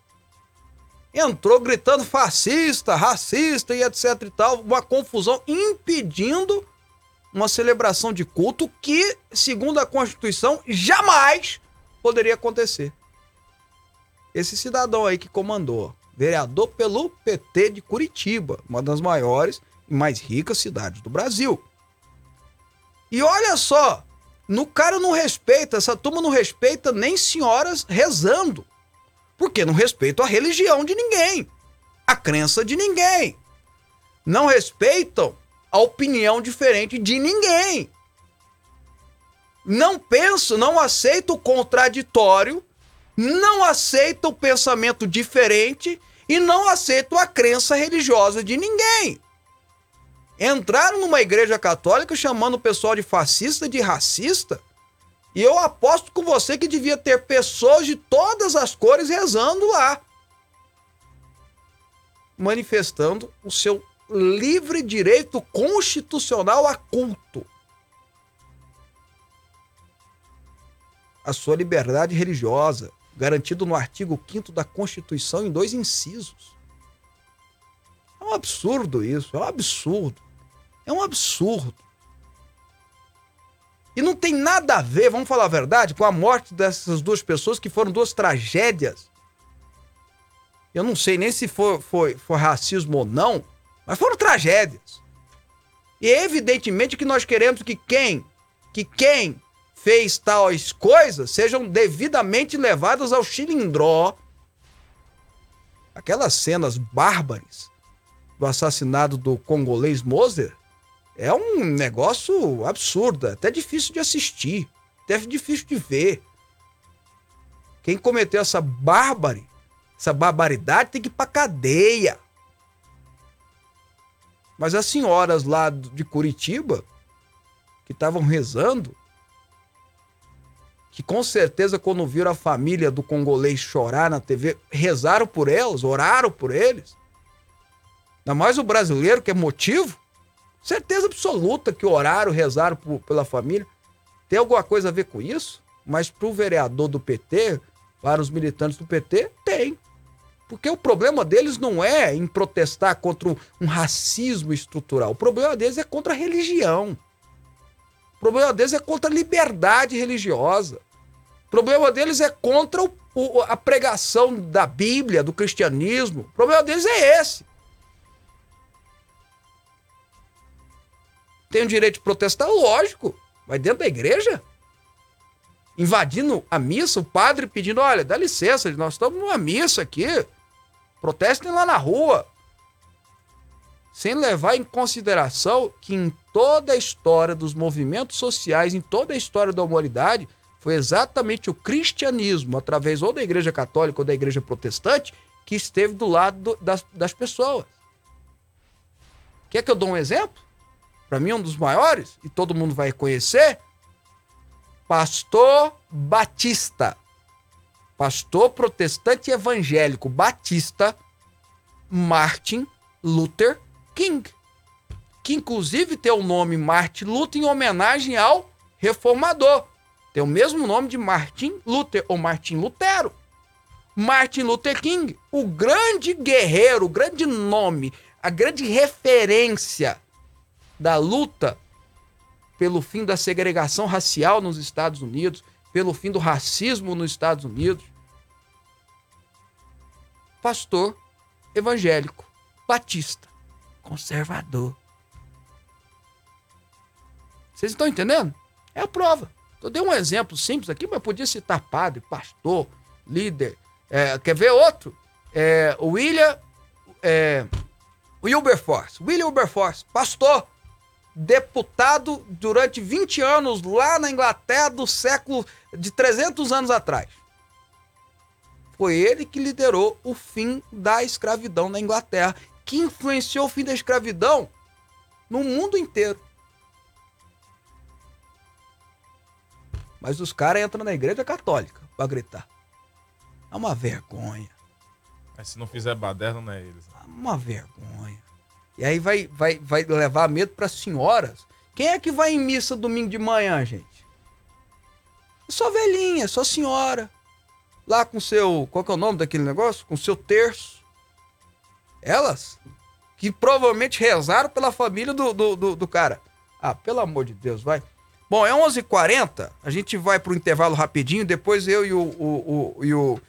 Speaker 3: Entrou gritando fascista, racista e etc e tal, uma confusão impedindo uma celebração de culto que, segundo a Constituição, jamais poderia acontecer. Esse cidadão aí que comandou, vereador pelo PT de Curitiba, uma das maiores e mais ricas cidades do Brasil. E olha só, no cara não respeita, essa turma não respeita nem senhoras rezando. Porque não respeita a religião de ninguém, a crença de ninguém. Não respeitam a opinião diferente de ninguém. Não penso, não aceita o contraditório, não aceita o pensamento diferente e não aceito a crença religiosa de ninguém. Entraram numa igreja católica chamando o pessoal de fascista, de racista, e eu aposto com você que devia ter pessoas de todas as cores rezando lá, manifestando o seu livre direito constitucional a culto. A sua liberdade religiosa, garantido no artigo 5 da Constituição em dois incisos. É um absurdo isso, é um absurdo. É um absurdo. E não tem nada a ver, vamos falar a verdade, com a morte dessas duas pessoas que foram duas tragédias. Eu não sei nem se foi, foi, foi racismo ou não, mas foram tragédias. E é evidentemente que nós queremos que quem, que quem fez tais coisas sejam devidamente levadas ao chilindró. Aquelas cenas bárbaras do assassinato do congolês Moser é um negócio absurdo, até difícil de assistir, até difícil de ver. Quem cometeu essa bárbare, essa barbaridade tem que ir pra cadeia. Mas as senhoras lá de Curitiba, que estavam rezando, que com certeza quando viram a família do congolês chorar na TV, rezaram por elas, oraram por eles. Ainda mais o brasileiro, que é motivo. Certeza absoluta que oraram, rezaram por, pela família. Tem alguma coisa a ver com isso? Mas para o vereador do PT, para os militantes do PT, tem. Porque o problema deles não é em protestar contra um racismo estrutural. O problema deles é contra a religião. O problema deles é contra a liberdade religiosa. O problema deles é contra o, o, a pregação da Bíblia, do cristianismo. O problema deles é esse. Tem o direito de protestar? Lógico. Vai dentro da igreja? Invadindo a missa, o padre pedindo: olha, dá licença, nós estamos numa missa aqui. Protestem lá na rua. Sem levar em consideração que em toda a história dos movimentos sociais, em toda a história da humanidade, foi exatamente o cristianismo, através ou da igreja católica ou da igreja protestante, que esteve do lado do, das, das pessoas. Quer que eu dou um exemplo? para mim, um dos maiores, e todo mundo vai conhecer, Pastor Batista. Pastor protestante evangélico batista Martin Luther King. Que inclusive tem o nome Martin Luther em homenagem ao reformador. Tem o mesmo nome de Martin Luther ou Martin Lutero. Martin Luther King, o grande guerreiro, o grande nome, a grande referência da luta pelo fim da segregação racial nos Estados Unidos, pelo fim do racismo nos Estados Unidos. Pastor evangélico, batista, conservador. Vocês estão entendendo? É a prova. Eu dei um exemplo simples aqui, mas podia citar padre, pastor, líder. É, quer ver outro? É, William é, Wilberforce. William Wilberforce, pastor deputado durante 20 anos lá na Inglaterra do século de 300 anos atrás. Foi ele que liderou o fim da escravidão na Inglaterra, que influenciou o fim da escravidão no mundo inteiro. Mas os caras entram na igreja católica para gritar. É uma vergonha.
Speaker 4: Mas se não fizer baderna, não é eles.
Speaker 3: É uma vergonha. E aí vai, vai, vai levar medo para senhoras. Quem é que vai em missa domingo de manhã, gente? Só velhinha, só senhora. Lá com seu. Qual que é o nome daquele negócio? Com seu terço. Elas. Que provavelmente rezaram pela família do, do, do, do cara. Ah, pelo amor de Deus, vai. Bom, é 11:40 h 40 A gente vai pro intervalo rapidinho. Depois eu e o, o, o, e o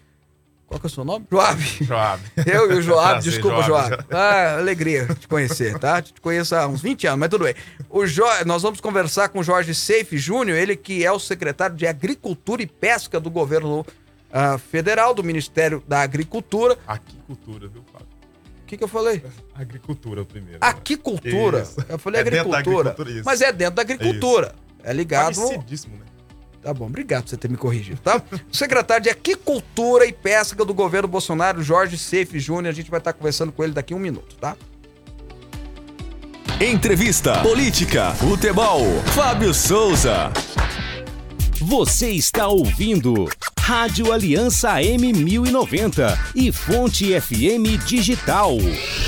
Speaker 3: qual que é o seu nome? Joab.
Speaker 4: Joab.
Speaker 3: Eu e o Joab, desculpa, Joab. Joab. Ah, alegria te conhecer, tá? Te conheço há uns 20 anos, mas tudo bem. O jo... Nós vamos conversar com o Jorge Seife Júnior, ele que é o secretário de Agricultura e Pesca do governo uh, federal, do Ministério da Agricultura.
Speaker 4: Aquicultura, viu, Fábio?
Speaker 3: O que, que eu falei?
Speaker 4: Agricultura, o primeiro.
Speaker 3: Aquicultura. Isso. Eu falei é agricultura. agricultura mas é dentro da agricultura. Isso. É ligado.
Speaker 4: Parecidíssimo, né?
Speaker 3: Tá bom, obrigado por você ter me corrigido, tá? o secretário de Aquicultura e Pesca do governo Bolsonaro, Jorge Seife Júnior, a gente vai estar conversando com ele daqui a um minuto, tá?
Speaker 5: Entrevista, política, futebol, Fábio Souza.
Speaker 6: Você está ouvindo Rádio Aliança M1090 e Fonte FM Digital.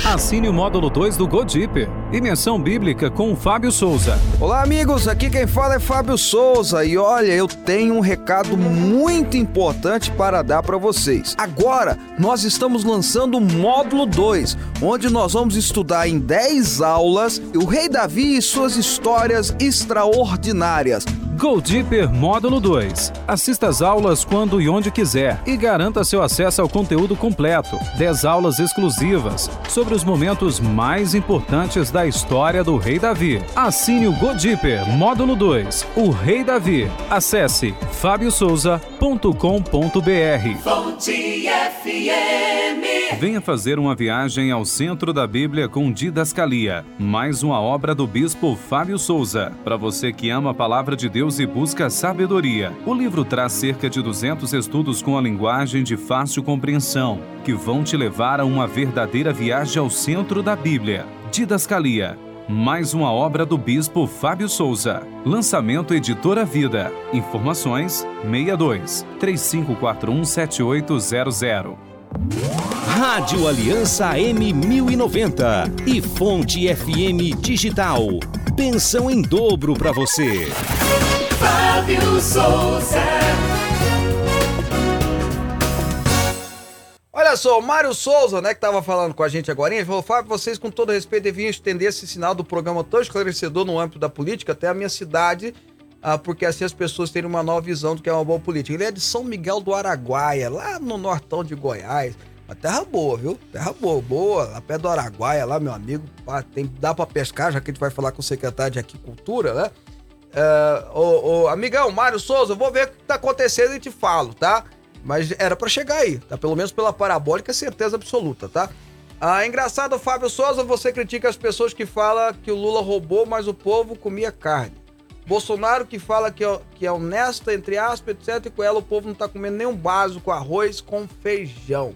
Speaker 1: Assine o módulo 2 do Godipper. Dimensão Bíblica com o Fábio Souza.
Speaker 3: Olá, amigos. Aqui quem fala é Fábio Souza. E olha, eu tenho um recado muito importante para dar para vocês. Agora, nós estamos lançando o módulo 2, onde nós vamos estudar em 10 aulas o Rei Davi e suas histórias extraordinárias.
Speaker 1: Go Deeper Módulo 2. Assista às aulas quando e onde quiser e garanta seu acesso ao conteúdo completo. 10 aulas exclusivas sobre os momentos mais importantes da história do Rei Davi. Assine o Go Deeper Módulo 2. O Rei Davi. Acesse fabiosouza.com.br. Venha fazer uma viagem ao centro da Bíblia com Didascalia, mais uma obra do bispo Fábio Souza. Para você que ama a palavra de Deus e busca sabedoria, o livro traz cerca de 200 estudos com a linguagem de fácil compreensão, que vão te levar a uma verdadeira viagem ao centro da Bíblia. Didascalia, mais uma obra do bispo Fábio Souza. Lançamento Editora Vida. Informações 62 3541 7800.
Speaker 6: Rádio Aliança M1090 e Fonte FM Digital. Pensão em dobro para você.
Speaker 2: Fábio Souza.
Speaker 3: Olha só, o Mário Souza, né, que tava falando com a gente agora, ele falou: Fábio, vocês, com todo respeito, deviam estender esse sinal do programa tão esclarecedor no âmbito da política até a minha cidade, ah, porque assim as pessoas terem uma nova visão do que é uma boa política. Ele é de São Miguel do Araguaia, lá no nortão de Goiás. Uma terra boa, viu? Terra boa, boa. Lá perto do Araguaia, lá, meu amigo. tem, dá pra pescar, já que a gente vai falar com o secretário de Agricultura, né? É, ô, ô, amigão, Mário Souza, eu vou ver o que tá acontecendo e te falo, tá? Mas era pra chegar aí, tá? Pelo menos pela parabólica, é certeza absoluta, tá? Ah, engraçado, Fábio Souza, você critica as pessoas que falam que o Lula roubou, mas o povo comia carne. Bolsonaro que fala que é, que é honesto, entre aspas, etc. E com ela o povo não tá comendo nenhum básico arroz com feijão.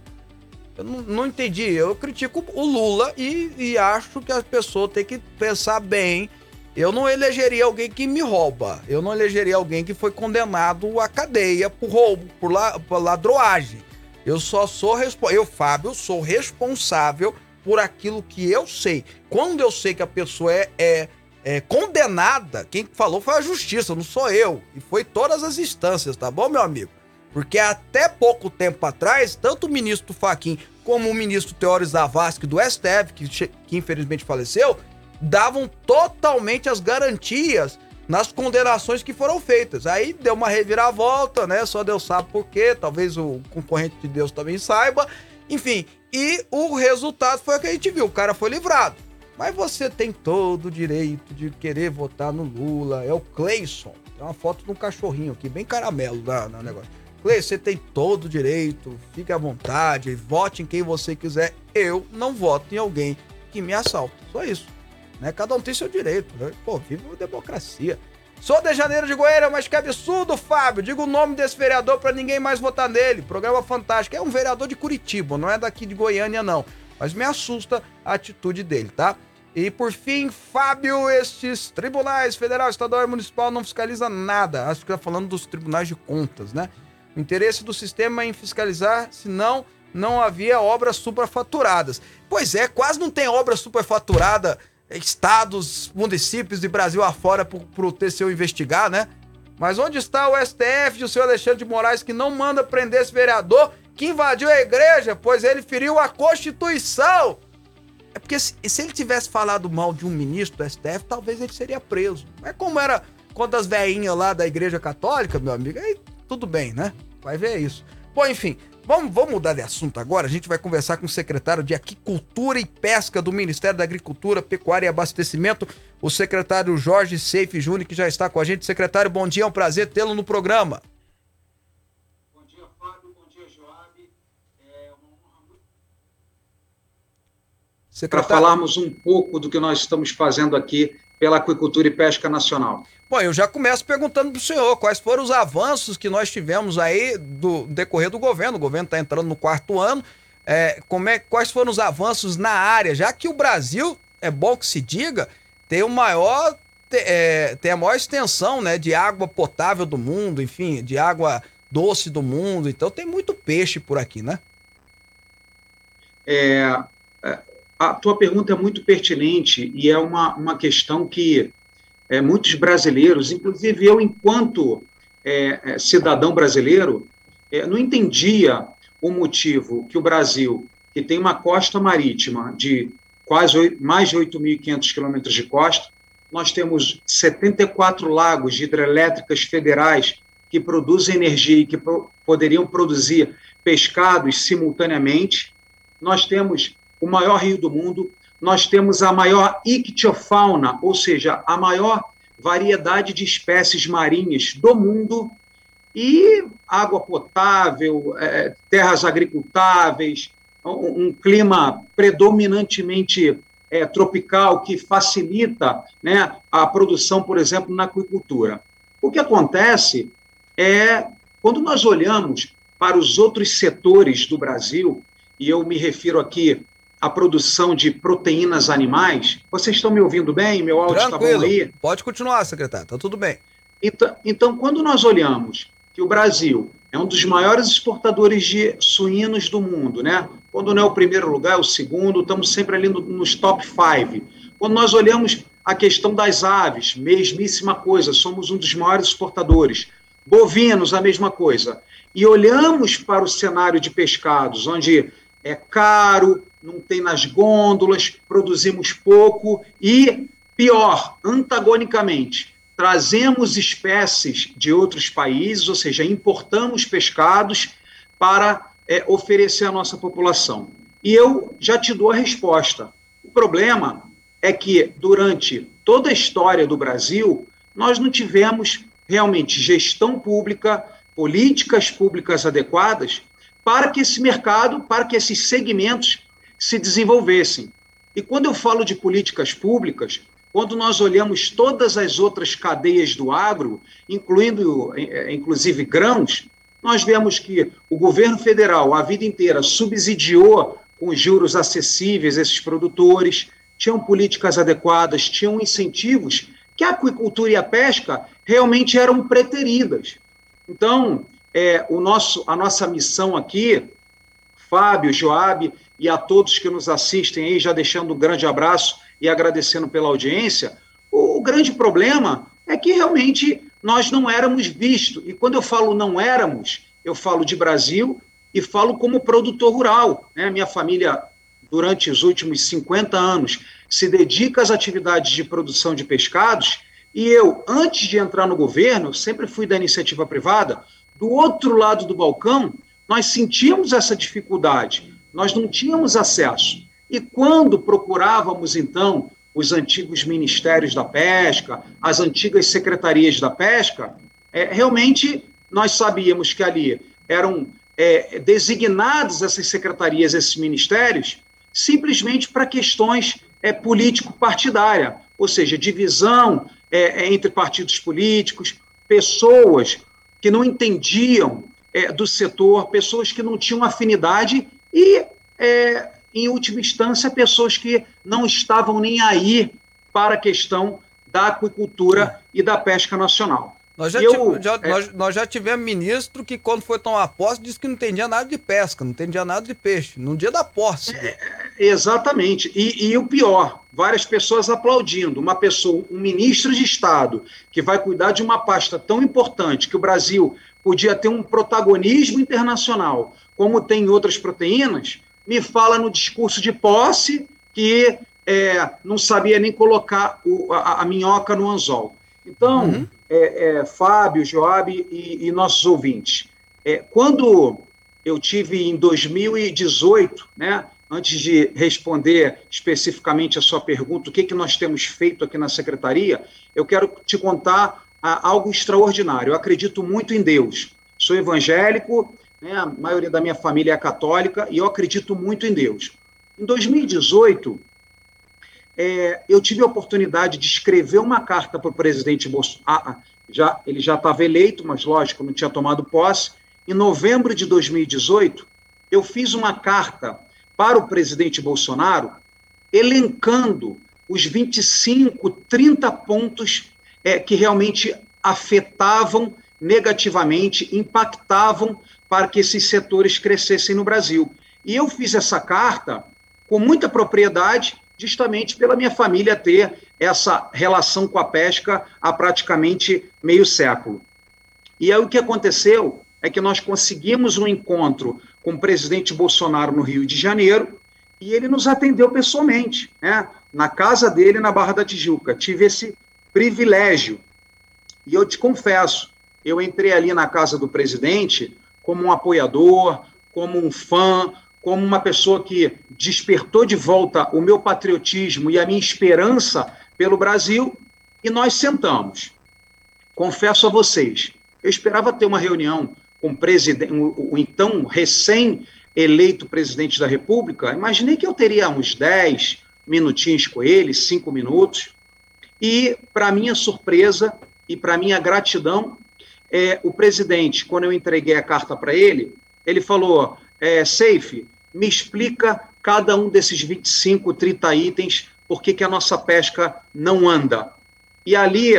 Speaker 3: Eu não, não entendi. Eu critico o Lula e, e acho que a pessoa tem que pensar bem. Eu não elegeria alguém que me rouba. Eu não elegeria alguém que foi condenado à cadeia por roubo, por, la, por ladroagem. Eu só sou responsável. Eu, Fábio, sou responsável por aquilo que eu sei. Quando eu sei que a pessoa é, é, é condenada, quem falou foi a justiça, não sou eu. E foi todas as instâncias, tá bom, meu amigo? Porque até pouco tempo atrás, tanto o ministro Faquim como o ministro Teores Zavascki do STF, que, que infelizmente faleceu, davam totalmente as garantias nas condenações que foram feitas. Aí deu uma reviravolta, né? Só Deus sabe por quê, talvez o concorrente de Deus também saiba. Enfim, e o resultado foi o que a gente viu, o cara foi livrado. Mas você tem todo o direito de querer votar no Lula. É o Cleison. Tem uma foto de um cachorrinho aqui, bem caramelo na, no negócio. Cleison, você tem todo o direito, fique à vontade, vote em quem você quiser. Eu não voto em alguém que me assalta. Só isso. Né? Cada um tem seu direito. Né? Pô, viva a democracia. Sou de Janeiro de Goiânia, mas que absurdo, Fábio. Diga o nome desse vereador pra ninguém mais votar nele. Programa fantástico. É um vereador de Curitiba, não é daqui de Goiânia, não. Mas me assusta a atitude dele, tá? E por fim, Fábio, estes tribunais federal, estadual e municipal não fiscaliza nada. Acho que tá falando dos tribunais de contas, né? O interesse do sistema é em fiscalizar, senão não havia obras superfaturadas. Pois é, quase não tem obra superfaturada, estados, municípios de Brasil afora por o TCU investigar, né? Mas onde está o STF e o senhor Alexandre de Moraes que não manda prender esse vereador que invadiu a igreja, pois ele feriu a Constituição? É porque se, se ele tivesse falado mal de um ministro do STF, talvez ele seria preso. Mas como era contra as veinhas lá da igreja católica, meu amigo, aí tudo bem, né? Vai ver isso. Bom, enfim, vamos, vamos mudar de assunto agora. A gente vai conversar com o secretário de Aquicultura e Pesca do Ministério da Agricultura, Pecuária e Abastecimento, o secretário Jorge Seife Júnior, que já está com a gente. Secretário, bom dia, é um prazer tê-lo no programa.
Speaker 7: Bom dia, Fábio. Bom dia, Joab. É uma honra muito para falarmos um pouco do que nós estamos fazendo aqui pela Aquicultura e Pesca Nacional.
Speaker 3: Bom, eu já começo perguntando pro senhor quais foram os avanços que nós tivemos aí do decorrer do governo. O governo está entrando no quarto ano. É, como é, quais foram os avanços na área? Já que o Brasil, é bom que se diga, tem o maior. é, tem a maior extensão né, de água potável do mundo, enfim, de água doce do mundo. Então tem muito peixe por aqui, né?
Speaker 8: É, é, a tua pergunta é muito pertinente e é uma, uma questão que é, muitos brasileiros, inclusive eu, enquanto é, é cidadão brasileiro, é, não entendia o motivo que o Brasil, que tem uma costa marítima de quase 8, mais de 8.500 quilômetros de costa, nós temos 74 lagos de hidrelétricas federais que produzem energia e que pro, poderiam produzir pescados simultaneamente. Nós temos o maior rio do mundo, nós temos a maior ictiofauna, ou seja, a maior variedade de espécies marinhas do mundo, e água potável, é, terras agricultáveis, um, um clima predominantemente é, tropical que facilita né, a produção, por exemplo, na aquicultura. O que acontece é, quando nós olhamos para os outros setores do Brasil, e eu me refiro aqui à produção de proteínas animais, vocês estão me ouvindo bem? Meu áudio está bom aí?
Speaker 3: Pode continuar, secretário, está tudo bem.
Speaker 8: Então, então, quando nós olhamos que o Brasil é um dos maiores exportadores de suínos do mundo, né? Quando não é o primeiro lugar, é o segundo, estamos sempre ali no, nos top five. Quando nós olhamos a questão das aves, mesmíssima coisa, somos um dos maiores exportadores. Bovinos, a mesma coisa. E olhamos para o cenário de pescados, onde é caro, não tem nas gôndolas, produzimos pouco e, pior, antagonicamente, trazemos espécies de outros países, ou seja, importamos pescados para é, oferecer à nossa população. E eu já te dou a resposta. O problema é que, durante toda a história do Brasil, nós não tivemos realmente gestão pública, políticas públicas adequadas para que esse mercado, para que esses segmentos se desenvolvessem. E quando eu falo de políticas públicas, quando nós olhamos todas as outras cadeias do agro, incluindo eh, inclusive grãos, nós vemos que o governo federal, a vida inteira, subsidiou com juros acessíveis esses produtores, tinham políticas adequadas, tinham incentivos que a aquicultura e a pesca realmente eram preteridas. Então, é, o nosso, a nossa missão aqui, Fábio, Joab e a todos que nos assistem aí, já deixando um grande abraço, e agradecendo pela audiência, o, o grande problema é que realmente nós não éramos vistos. E quando eu falo não éramos, eu falo de Brasil e falo como produtor rural. Né? Minha família, durante os últimos 50 anos, se dedica às atividades de produção de pescados. E eu, antes de entrar no governo, sempre fui da iniciativa privada. Do outro lado do balcão, nós sentíamos essa dificuldade, nós não tínhamos acesso. E quando procurávamos, então, os antigos ministérios da pesca, as antigas secretarias da pesca, é, realmente nós sabíamos que ali eram é, designados essas secretarias, esses ministérios, simplesmente para questões é, político-partidária, ou seja, divisão é, é entre partidos políticos, pessoas que não entendiam é, do setor, pessoas que não tinham afinidade e é, em última instância, pessoas que não estavam nem aí para a questão da aquicultura e da pesca nacional.
Speaker 3: Nós já, eu, já é... nós, nós, já tivemos ministro que, quando foi tomar posse, disse que não entendia nada de pesca, não entendia nada de peixe, no dia da posse. É,
Speaker 8: exatamente. E, e, o pior, várias pessoas aplaudindo. Uma pessoa, um ministro de Estado, que vai cuidar de uma pasta tão importante que o Brasil podia ter um protagonismo internacional, como tem em outras proteínas, me fala no discurso de posse que é, não sabia nem colocar o, a, a, minhoca no anzol. Então, uhum. é, é, Fábio, Joab e, e, nossos ouvintes, é, quando eu tive em 2018, né, antes de responder especificamente a sua pergunta, o que, que nós temos feito aqui na secretaria, eu quero te contar algo extraordinário. Eu acredito muito em Deus. Sou evangélico, né? A maioria da minha família é católica e eu acredito muito em Deus. Em 2018, é, eu tive a oportunidade de escrever uma carta para o presidente Bolsonaro. Ah, já, ele já estava eleito, mas lógico, não tinha tomado posse. Em novembro de 2018, eu fiz uma carta para o presidente Bolsonaro elencando os 25, 30 pontos é, que realmente afetavam negativamente impactavam para que esses setores crescessem no Brasil. E eu fiz essa carta com muita propriedade, justamente pela minha família ter essa relação com a pesca há praticamente meio século. E aí o que aconteceu é que nós conseguimos um encontro com o presidente Bolsonaro no Rio de Janeiro e ele nos atendeu pessoalmente, né? na casa dele na Barra da Tijuca. Tive esse privilégio. E eu te confesso, eu entrei ali na casa do presidente como um apoiador, como um fã, como uma pessoa que despertou de volta o meu patriotismo e a minha esperança pelo Brasil, e nós sentamos. Confesso a vocês, eu esperava ter uma reunião com o, o, então recém-eleito presidente da República, imaginei que eu teria uns 10 minutinhos com ele, 5 minutos, e, para minha surpresa e para minha gratidão, é, o presidente, quando eu entreguei a carta para ele, ele falou: é, Safe, me explica cada um desses 25, 30 itens, por que, que a nossa pesca não anda. E ali,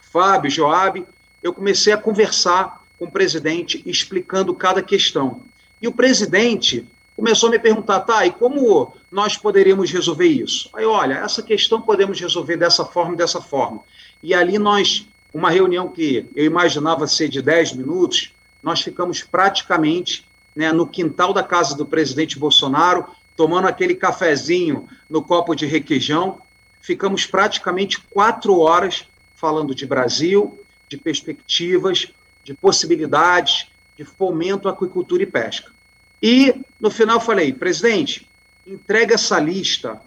Speaker 8: Fábio, Joab, eu comecei a conversar com o presidente, explicando cada questão. E o presidente começou a me perguntar, tá, e como nós poderíamos resolver isso? Aí, olha, essa questão podemos resolver dessa forma, dessa forma. E ali nós, uma reunião que eu imaginava ser de 10 minutos, nós ficamos praticamente né, no quintal da casa do presidente Bolsonaro, tomando aquele cafezinho no copo de requeijão. Ficamos praticamente quatro horas falando de Brasil, de perspectivas, de possibilidades, de fomento à aquicultura e pesca. E, no final, falei, presidente, entrega essa lista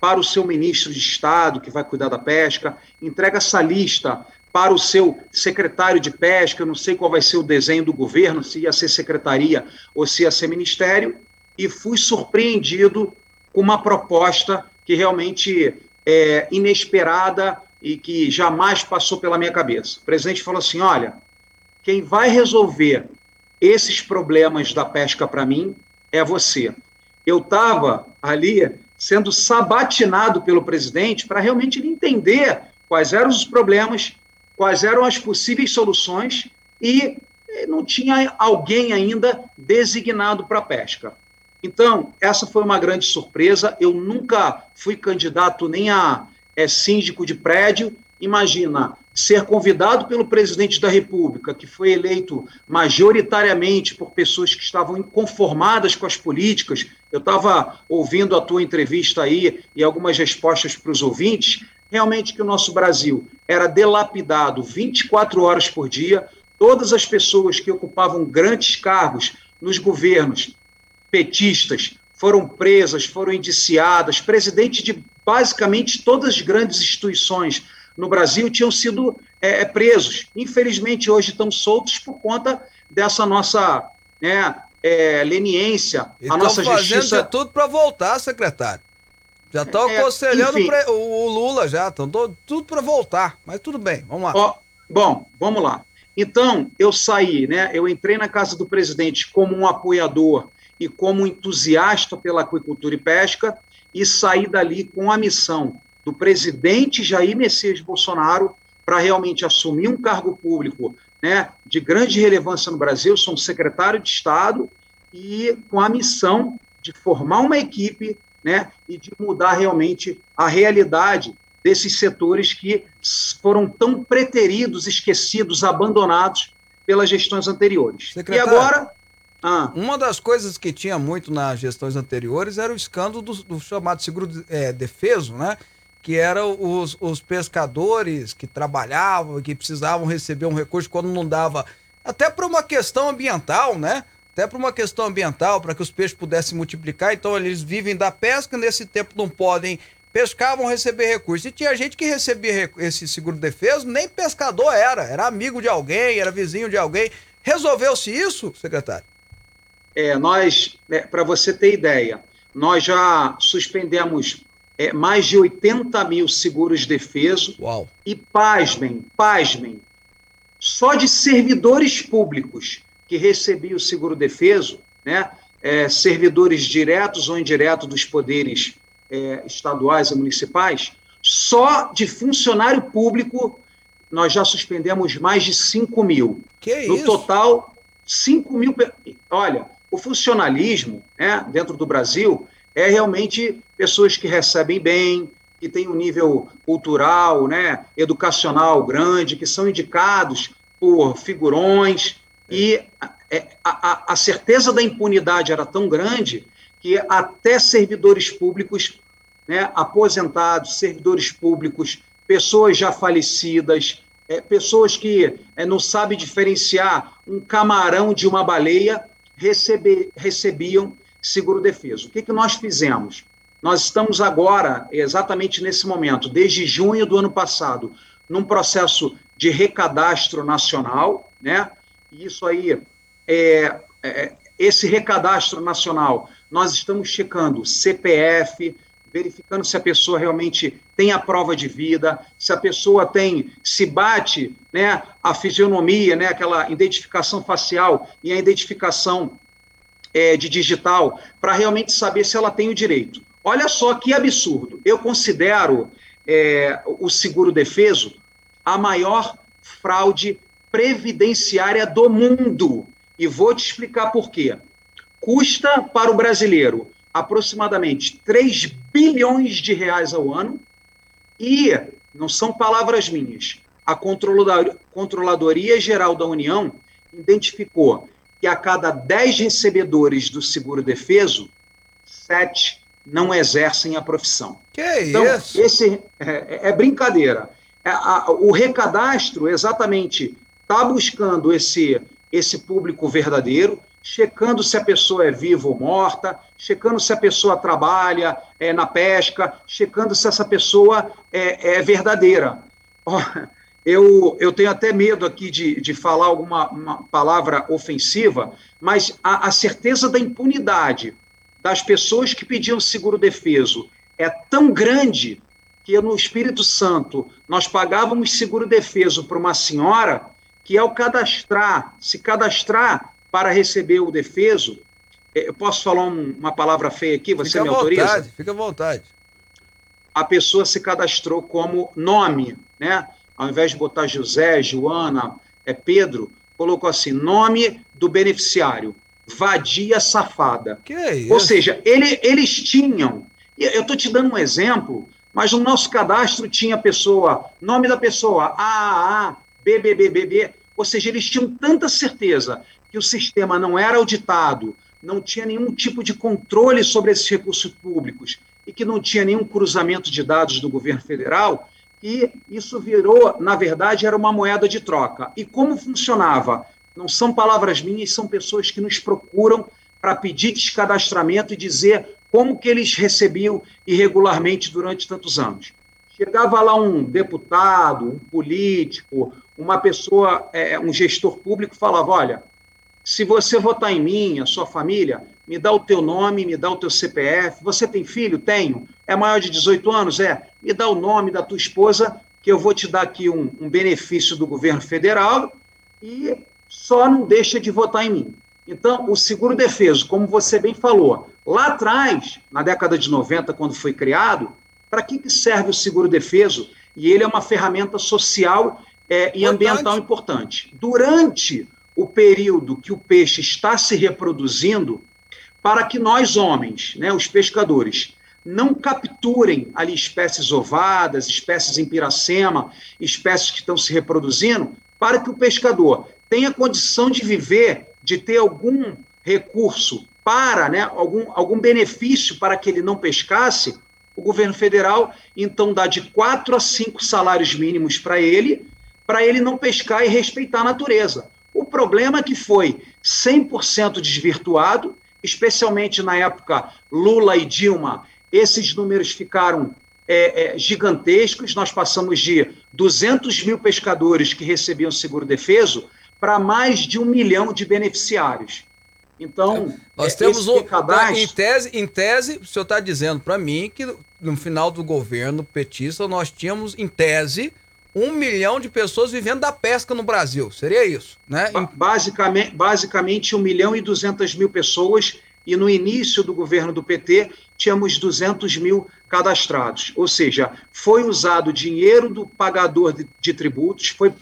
Speaker 8: para o seu ministro de Estado, que vai cuidar da pesca, entrega essa lista para o seu secretário de pesca, eu não sei qual vai ser o desenho do governo, se ia ser secretaria ou se ia ser ministério, e fui surpreendido com uma proposta que realmente é inesperada e que jamais passou pela minha cabeça. O presidente falou assim: olha, quem vai resolver esses problemas da pesca para mim é você. Eu estava ali sendo sabatinado pelo presidente para realmente entender quais eram os problemas quais eram as possíveis soluções e eh, não tinha alguém ainda designado para pesca. Então, essa foi uma grande surpresa. Eu nunca fui candidato nem a é, síndico de prédio. Imagina ser convidado pelo presidente da República, que foi eleito majoritariamente por pessoas que estavam inconformadas com as políticas. Eu estava ouvindo a tua entrevista aí e algumas respostas para os ouvintes realmente que o nosso Brasil era delapidado 24 horas por dia, todas as pessoas que ocupavam grandes cargos nos governos petistas foram presas, foram indiciadas, presidente de basicamente todas as grandes instituições no Brasil tinham sido é, é presos. Infelizmente, hoje estão soltos por conta dessa nossa né, é, leniência, a nossa justiça.
Speaker 3: de tudo para voltar, secretário. Já estão é, aconselhando o, o, Lula, já, estão tudo para voltar, mas tudo bem, vamos lá.
Speaker 8: Ó, bom, vamos lá. Então, eu saí, né? Eu entrei na casa do presidente como um apoiador e como entusiasta pela aquicultura e pesca e saí dali com a missão do presidente Jair Messias Bolsonaro para realmente assumir um cargo público né, de grande relevância no Brasil, sou um secretário de Estado e com a missão de formar uma equipe né, e de mudar realmente a realidade desses setores que foram tão preteridos, esquecidos, abandonados pelas gestões anteriores.
Speaker 3: Secretário, e agora. Ah, uma das coisas que tinha muito nas gestões anteriores era o escândalo do, do chamado seguro é, defeso, né? Que eram os, os pescadores que trabalhavam, que precisavam receber um recurso quando não dava. Até por uma questão ambiental, né? até para uma questão ambiental, para que os peixes pudessem multiplicar. Então, eles vivem da pesca, nesse tempo não podem pescar, vão receber recursos. E tinha gente que recebia esse seguro defeso, nem pescador era, era amigo de alguém, era vizinho de alguém. Resolveu-se isso, secretário?
Speaker 8: É, nós, é, para você ter ideia, nós já suspendemos é, mais de 80 mil seguros defeso.
Speaker 3: Uau.
Speaker 8: E pasmem, pasmem, só de servidores públicos que recebia o seguro defeso, né, é, servidores diretos ou indiretos dos poderes é, estaduais e municipais, só de funcionário público nós já suspendemos mais de 5 mil.
Speaker 3: Que
Speaker 8: No
Speaker 3: isso?
Speaker 8: total, 5 mil. Olha, o funcionalismo né, dentro do Brasil é realmente pessoas que recebem bem, que têm um nível cultural, né, educacional grande, que são indicados por figurões. E a, a- a certeza da impunidade era tão grande que até servidores públicos, né, aposentados, servidores públicos, pessoas já falecidas, é, pessoas que é, não sabem diferenciar um camarão de uma baleia, recebe- recebiam seguro-defeso. O que, que nós fizemos? Nós estamos agora, exatamente nesse momento, desde junho do ano passado, num processo de recadastro nacional, né? E isso aí, é, é, esse recadastro nacional, nós estamos checando CPF, verificando se a pessoa realmente tem a prova de vida, se a pessoa tem, se bate, né, a fisionomia, né, aquela identificação facial e a identificação é, de digital, para realmente saber se ela tem o direito. Olha só que absurdo. Eu considero é, o seguro defeso a maior fraude previdenciária do mundo. E vou te explicar por quê. Custa para o brasileiro aproximadamente 3 bilhões de reais ao ano e, não são palavras minhas, a Controlador- Controladoria Geral da União identificou que a cada 10 recebedores do seguro defeso, 7 não exercem a profissão.
Speaker 3: Que
Speaker 8: Então,
Speaker 3: isso?
Speaker 8: esse é, é brincadeira. É, a- o recadastro exatamente está buscando esse, esse público verdadeiro, checando se a pessoa é viva ou morta, checando se a pessoa trabalha é, na pesca, checando se essa pessoa é, é verdadeira. Ó, eu, eu tenho até medo aqui de, de falar alguma uma palavra ofensiva, mas a, a certeza da impunidade das pessoas que pediam seguro-defeso é tão grande que no Espírito Santo nós pagávamos seguro-defeso para uma senhora que, ao cadastrar, se cadastrar para receber o defeso, eh, eu posso falar um- uma palavra feia aqui? Você
Speaker 3: Fica
Speaker 8: me
Speaker 3: à
Speaker 8: autoriza?
Speaker 3: vontade, fica à vontade.
Speaker 8: a pessoa se cadastrou como nome, né? Ao invés de botar José, Joana, é Pedro, colocou assim: nome do beneficiário, vadia safada.
Speaker 3: Que isso?
Speaker 8: Ou seja, ele- eles tinham. e Eu estou te dando um exemplo, mas no nosso cadastro tinha pessoa, nome da pessoa, AAA, BBBBB. Ou seja, eles tinham tanta certeza que o sistema não era auditado, não tinha nenhum tipo de controle sobre esses recursos públicos e que não tinha nenhum cruzamento de dados do governo federal, e isso virou, na verdade, era uma moeda de troca. E como funcionava? Não são palavras minhas, são pessoas que nos procuram para pedir descadastramento e dizer como que eles recebiam irregularmente durante tantos anos. Chegava lá um deputado, um político, uma pessoa, é, um gestor público, falava, olha, se você votar em mim, a sua família, me dá o teu nome, me dá o teu CPF. Você tem filho? Tenho. É maior de 18 anos? É. Me dá o nome da tua esposa, que eu vou te dar aqui um, um benefício do governo federal e só não deixa de votar em mim. Então, o seguro defeso, como você bem falou, lá atrás, na década de 90, quando foi criado, para que, que serve o seguro defeso? E ele é uma ferramenta social é, e ambiental importante. Durante o período que o peixe está se reproduzindo, para que nós, homens, né, os pescadores, não capturem ali espécies ovadas, espécies em piracema, espécies que estão se reproduzindo, para que o pescador tenha condição de viver, de ter algum recurso para, né, algum, algum benefício para que ele não pescasse, o governo federal então dá de quatro a cinco salários mínimos para ele, para ele não pescar e respeitar a natureza. O problema é que foi 100% desvirtuado, especialmente na época Lula e Dilma, esses números ficaram é, é, gigantescos. Nós passamos de 200 mil pescadores que recebiam seguro defeso para mais de um milhão de beneficiários. Então,
Speaker 3: Nós
Speaker 8: é,
Speaker 3: temos um.
Speaker 8: cadastro-
Speaker 3: Em tese, em tese, o senhor está dizendo para mim que no final do governo petista nós tínhamos, em tese, um milhão de pessoas vivendo da pesca no Brasil. Seria isso, né?
Speaker 8: Ba- Basicamente, basicamente 1 milhão e 200 mil pessoas e no início do governo do PT tínhamos 200 mil cadastrados. Ou seja, foi usado dinheiro do pagador de, de tributos, foi,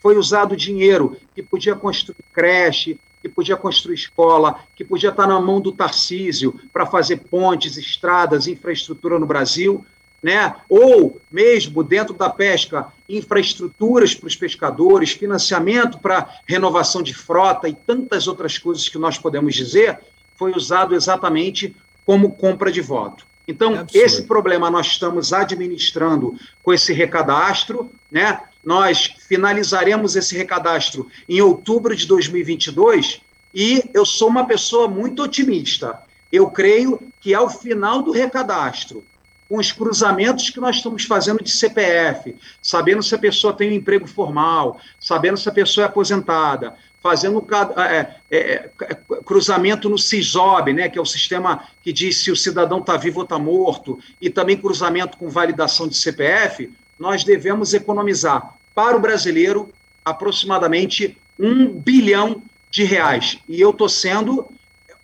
Speaker 8: foi usado dinheiro que podia construir creche, que podia construir escola, que podia estar na mão do Tarcísio para fazer pontes, estradas, infraestrutura no Brasil, né? ou mesmo dentro da pesca, infraestruturas para os pescadores, financiamento para renovação de frota e tantas outras coisas que nós podemos dizer, foi usado exatamente como compra de voto. Então, é esse problema nós estamos administrando com esse recadastro, né? Nós finalizaremos esse recadastro em outubro de 2022 e eu sou uma pessoa muito otimista. Eu creio que ao final do recadastro, com os cruzamentos que nós estamos fazendo de CPF, sabendo se a pessoa tem um emprego formal, sabendo se a pessoa é aposentada, fazendo é, é, é, cruzamento no CISOB, né, que é o sistema que diz se o cidadão está vivo ou está morto, e também cruzamento com validação de CPF, nós devemos economizar para o brasileiro aproximadamente um bilhão de reais. E eu estou sendo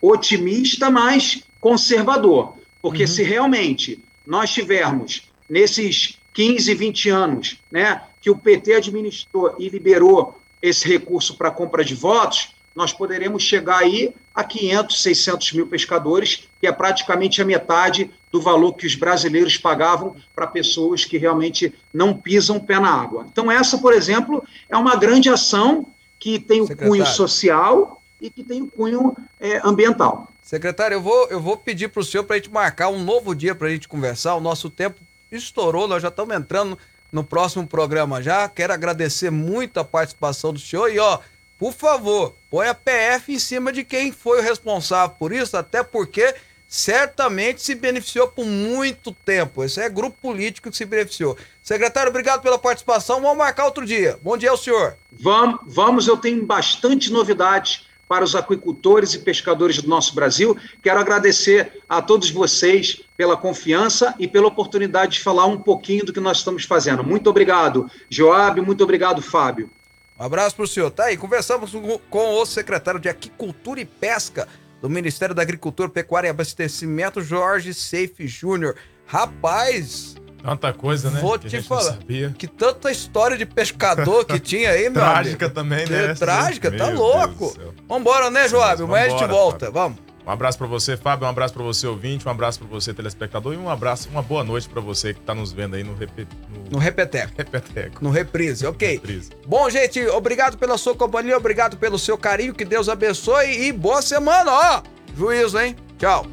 Speaker 8: otimista, mas conservador, porque uhum. se realmente nós tivermos nesses 15, 20 anos, né, que o PT administrou e liberou esse recurso para compra de votos, nós poderemos chegar aí a 500, 600 mil pescadores, que é praticamente a metade do valor que os brasileiros pagavam para pessoas que realmente não pisam pé na água. Então, essa, por exemplo, é uma grande ação que tem o Secretário. cunho social e que tem o cunho é, ambiental.
Speaker 3: Secretário, eu vou, eu vou pedir para o senhor para a gente marcar um novo dia para a gente conversar. O nosso tempo estourou, nós já estamos entrando no próximo programa já. Quero agradecer muito a participação do senhor e, ó, por favor, põe a PF em cima de quem foi o responsável por isso, até porque certamente se beneficiou por muito tempo. Esse é grupo político que se beneficiou. Secretário, obrigado pela participação. Vamos marcar outro dia. Bom dia ao senhor.
Speaker 8: Vamos, vamos eu tenho bastante novidades para os aquicultores e pescadores do nosso Brasil. Quero agradecer a todos vocês pela confiança e pela oportunidade de falar um pouquinho do que nós estamos fazendo. Muito obrigado, Joab, muito obrigado, Fábio.
Speaker 3: Um abraço para o senhor. Tá aí, conversamos com o secretário de Aquicultura e Pesca do Ministério da Agricultura, Pecuária e Abastecimento, Jorge Seife Júnior. Rapaz,
Speaker 4: Tanta coisa, né?
Speaker 3: Vou que te falar. Que tanta história de pescador que tinha aí, meu
Speaker 4: Trágica
Speaker 3: amigo.
Speaker 4: também, né?
Speaker 3: Trágica, tá louco. Vambora, né, Joab? Amanhã a gente volta. Fábio. Vamos.
Speaker 4: Um abraço para você, Fábio. Um abraço para você, ouvinte. Um abraço para você, telespectador. E um abraço, uma boa noite para você que tá nos vendo aí no,
Speaker 3: rep... no... no Repeteco.
Speaker 4: Repeteco.
Speaker 3: No Reprise, ok. Reprise. Bom, gente, obrigado pela sua companhia, obrigado pelo seu carinho. Que Deus abençoe e boa semana, ó. Juízo, hein? Tchau.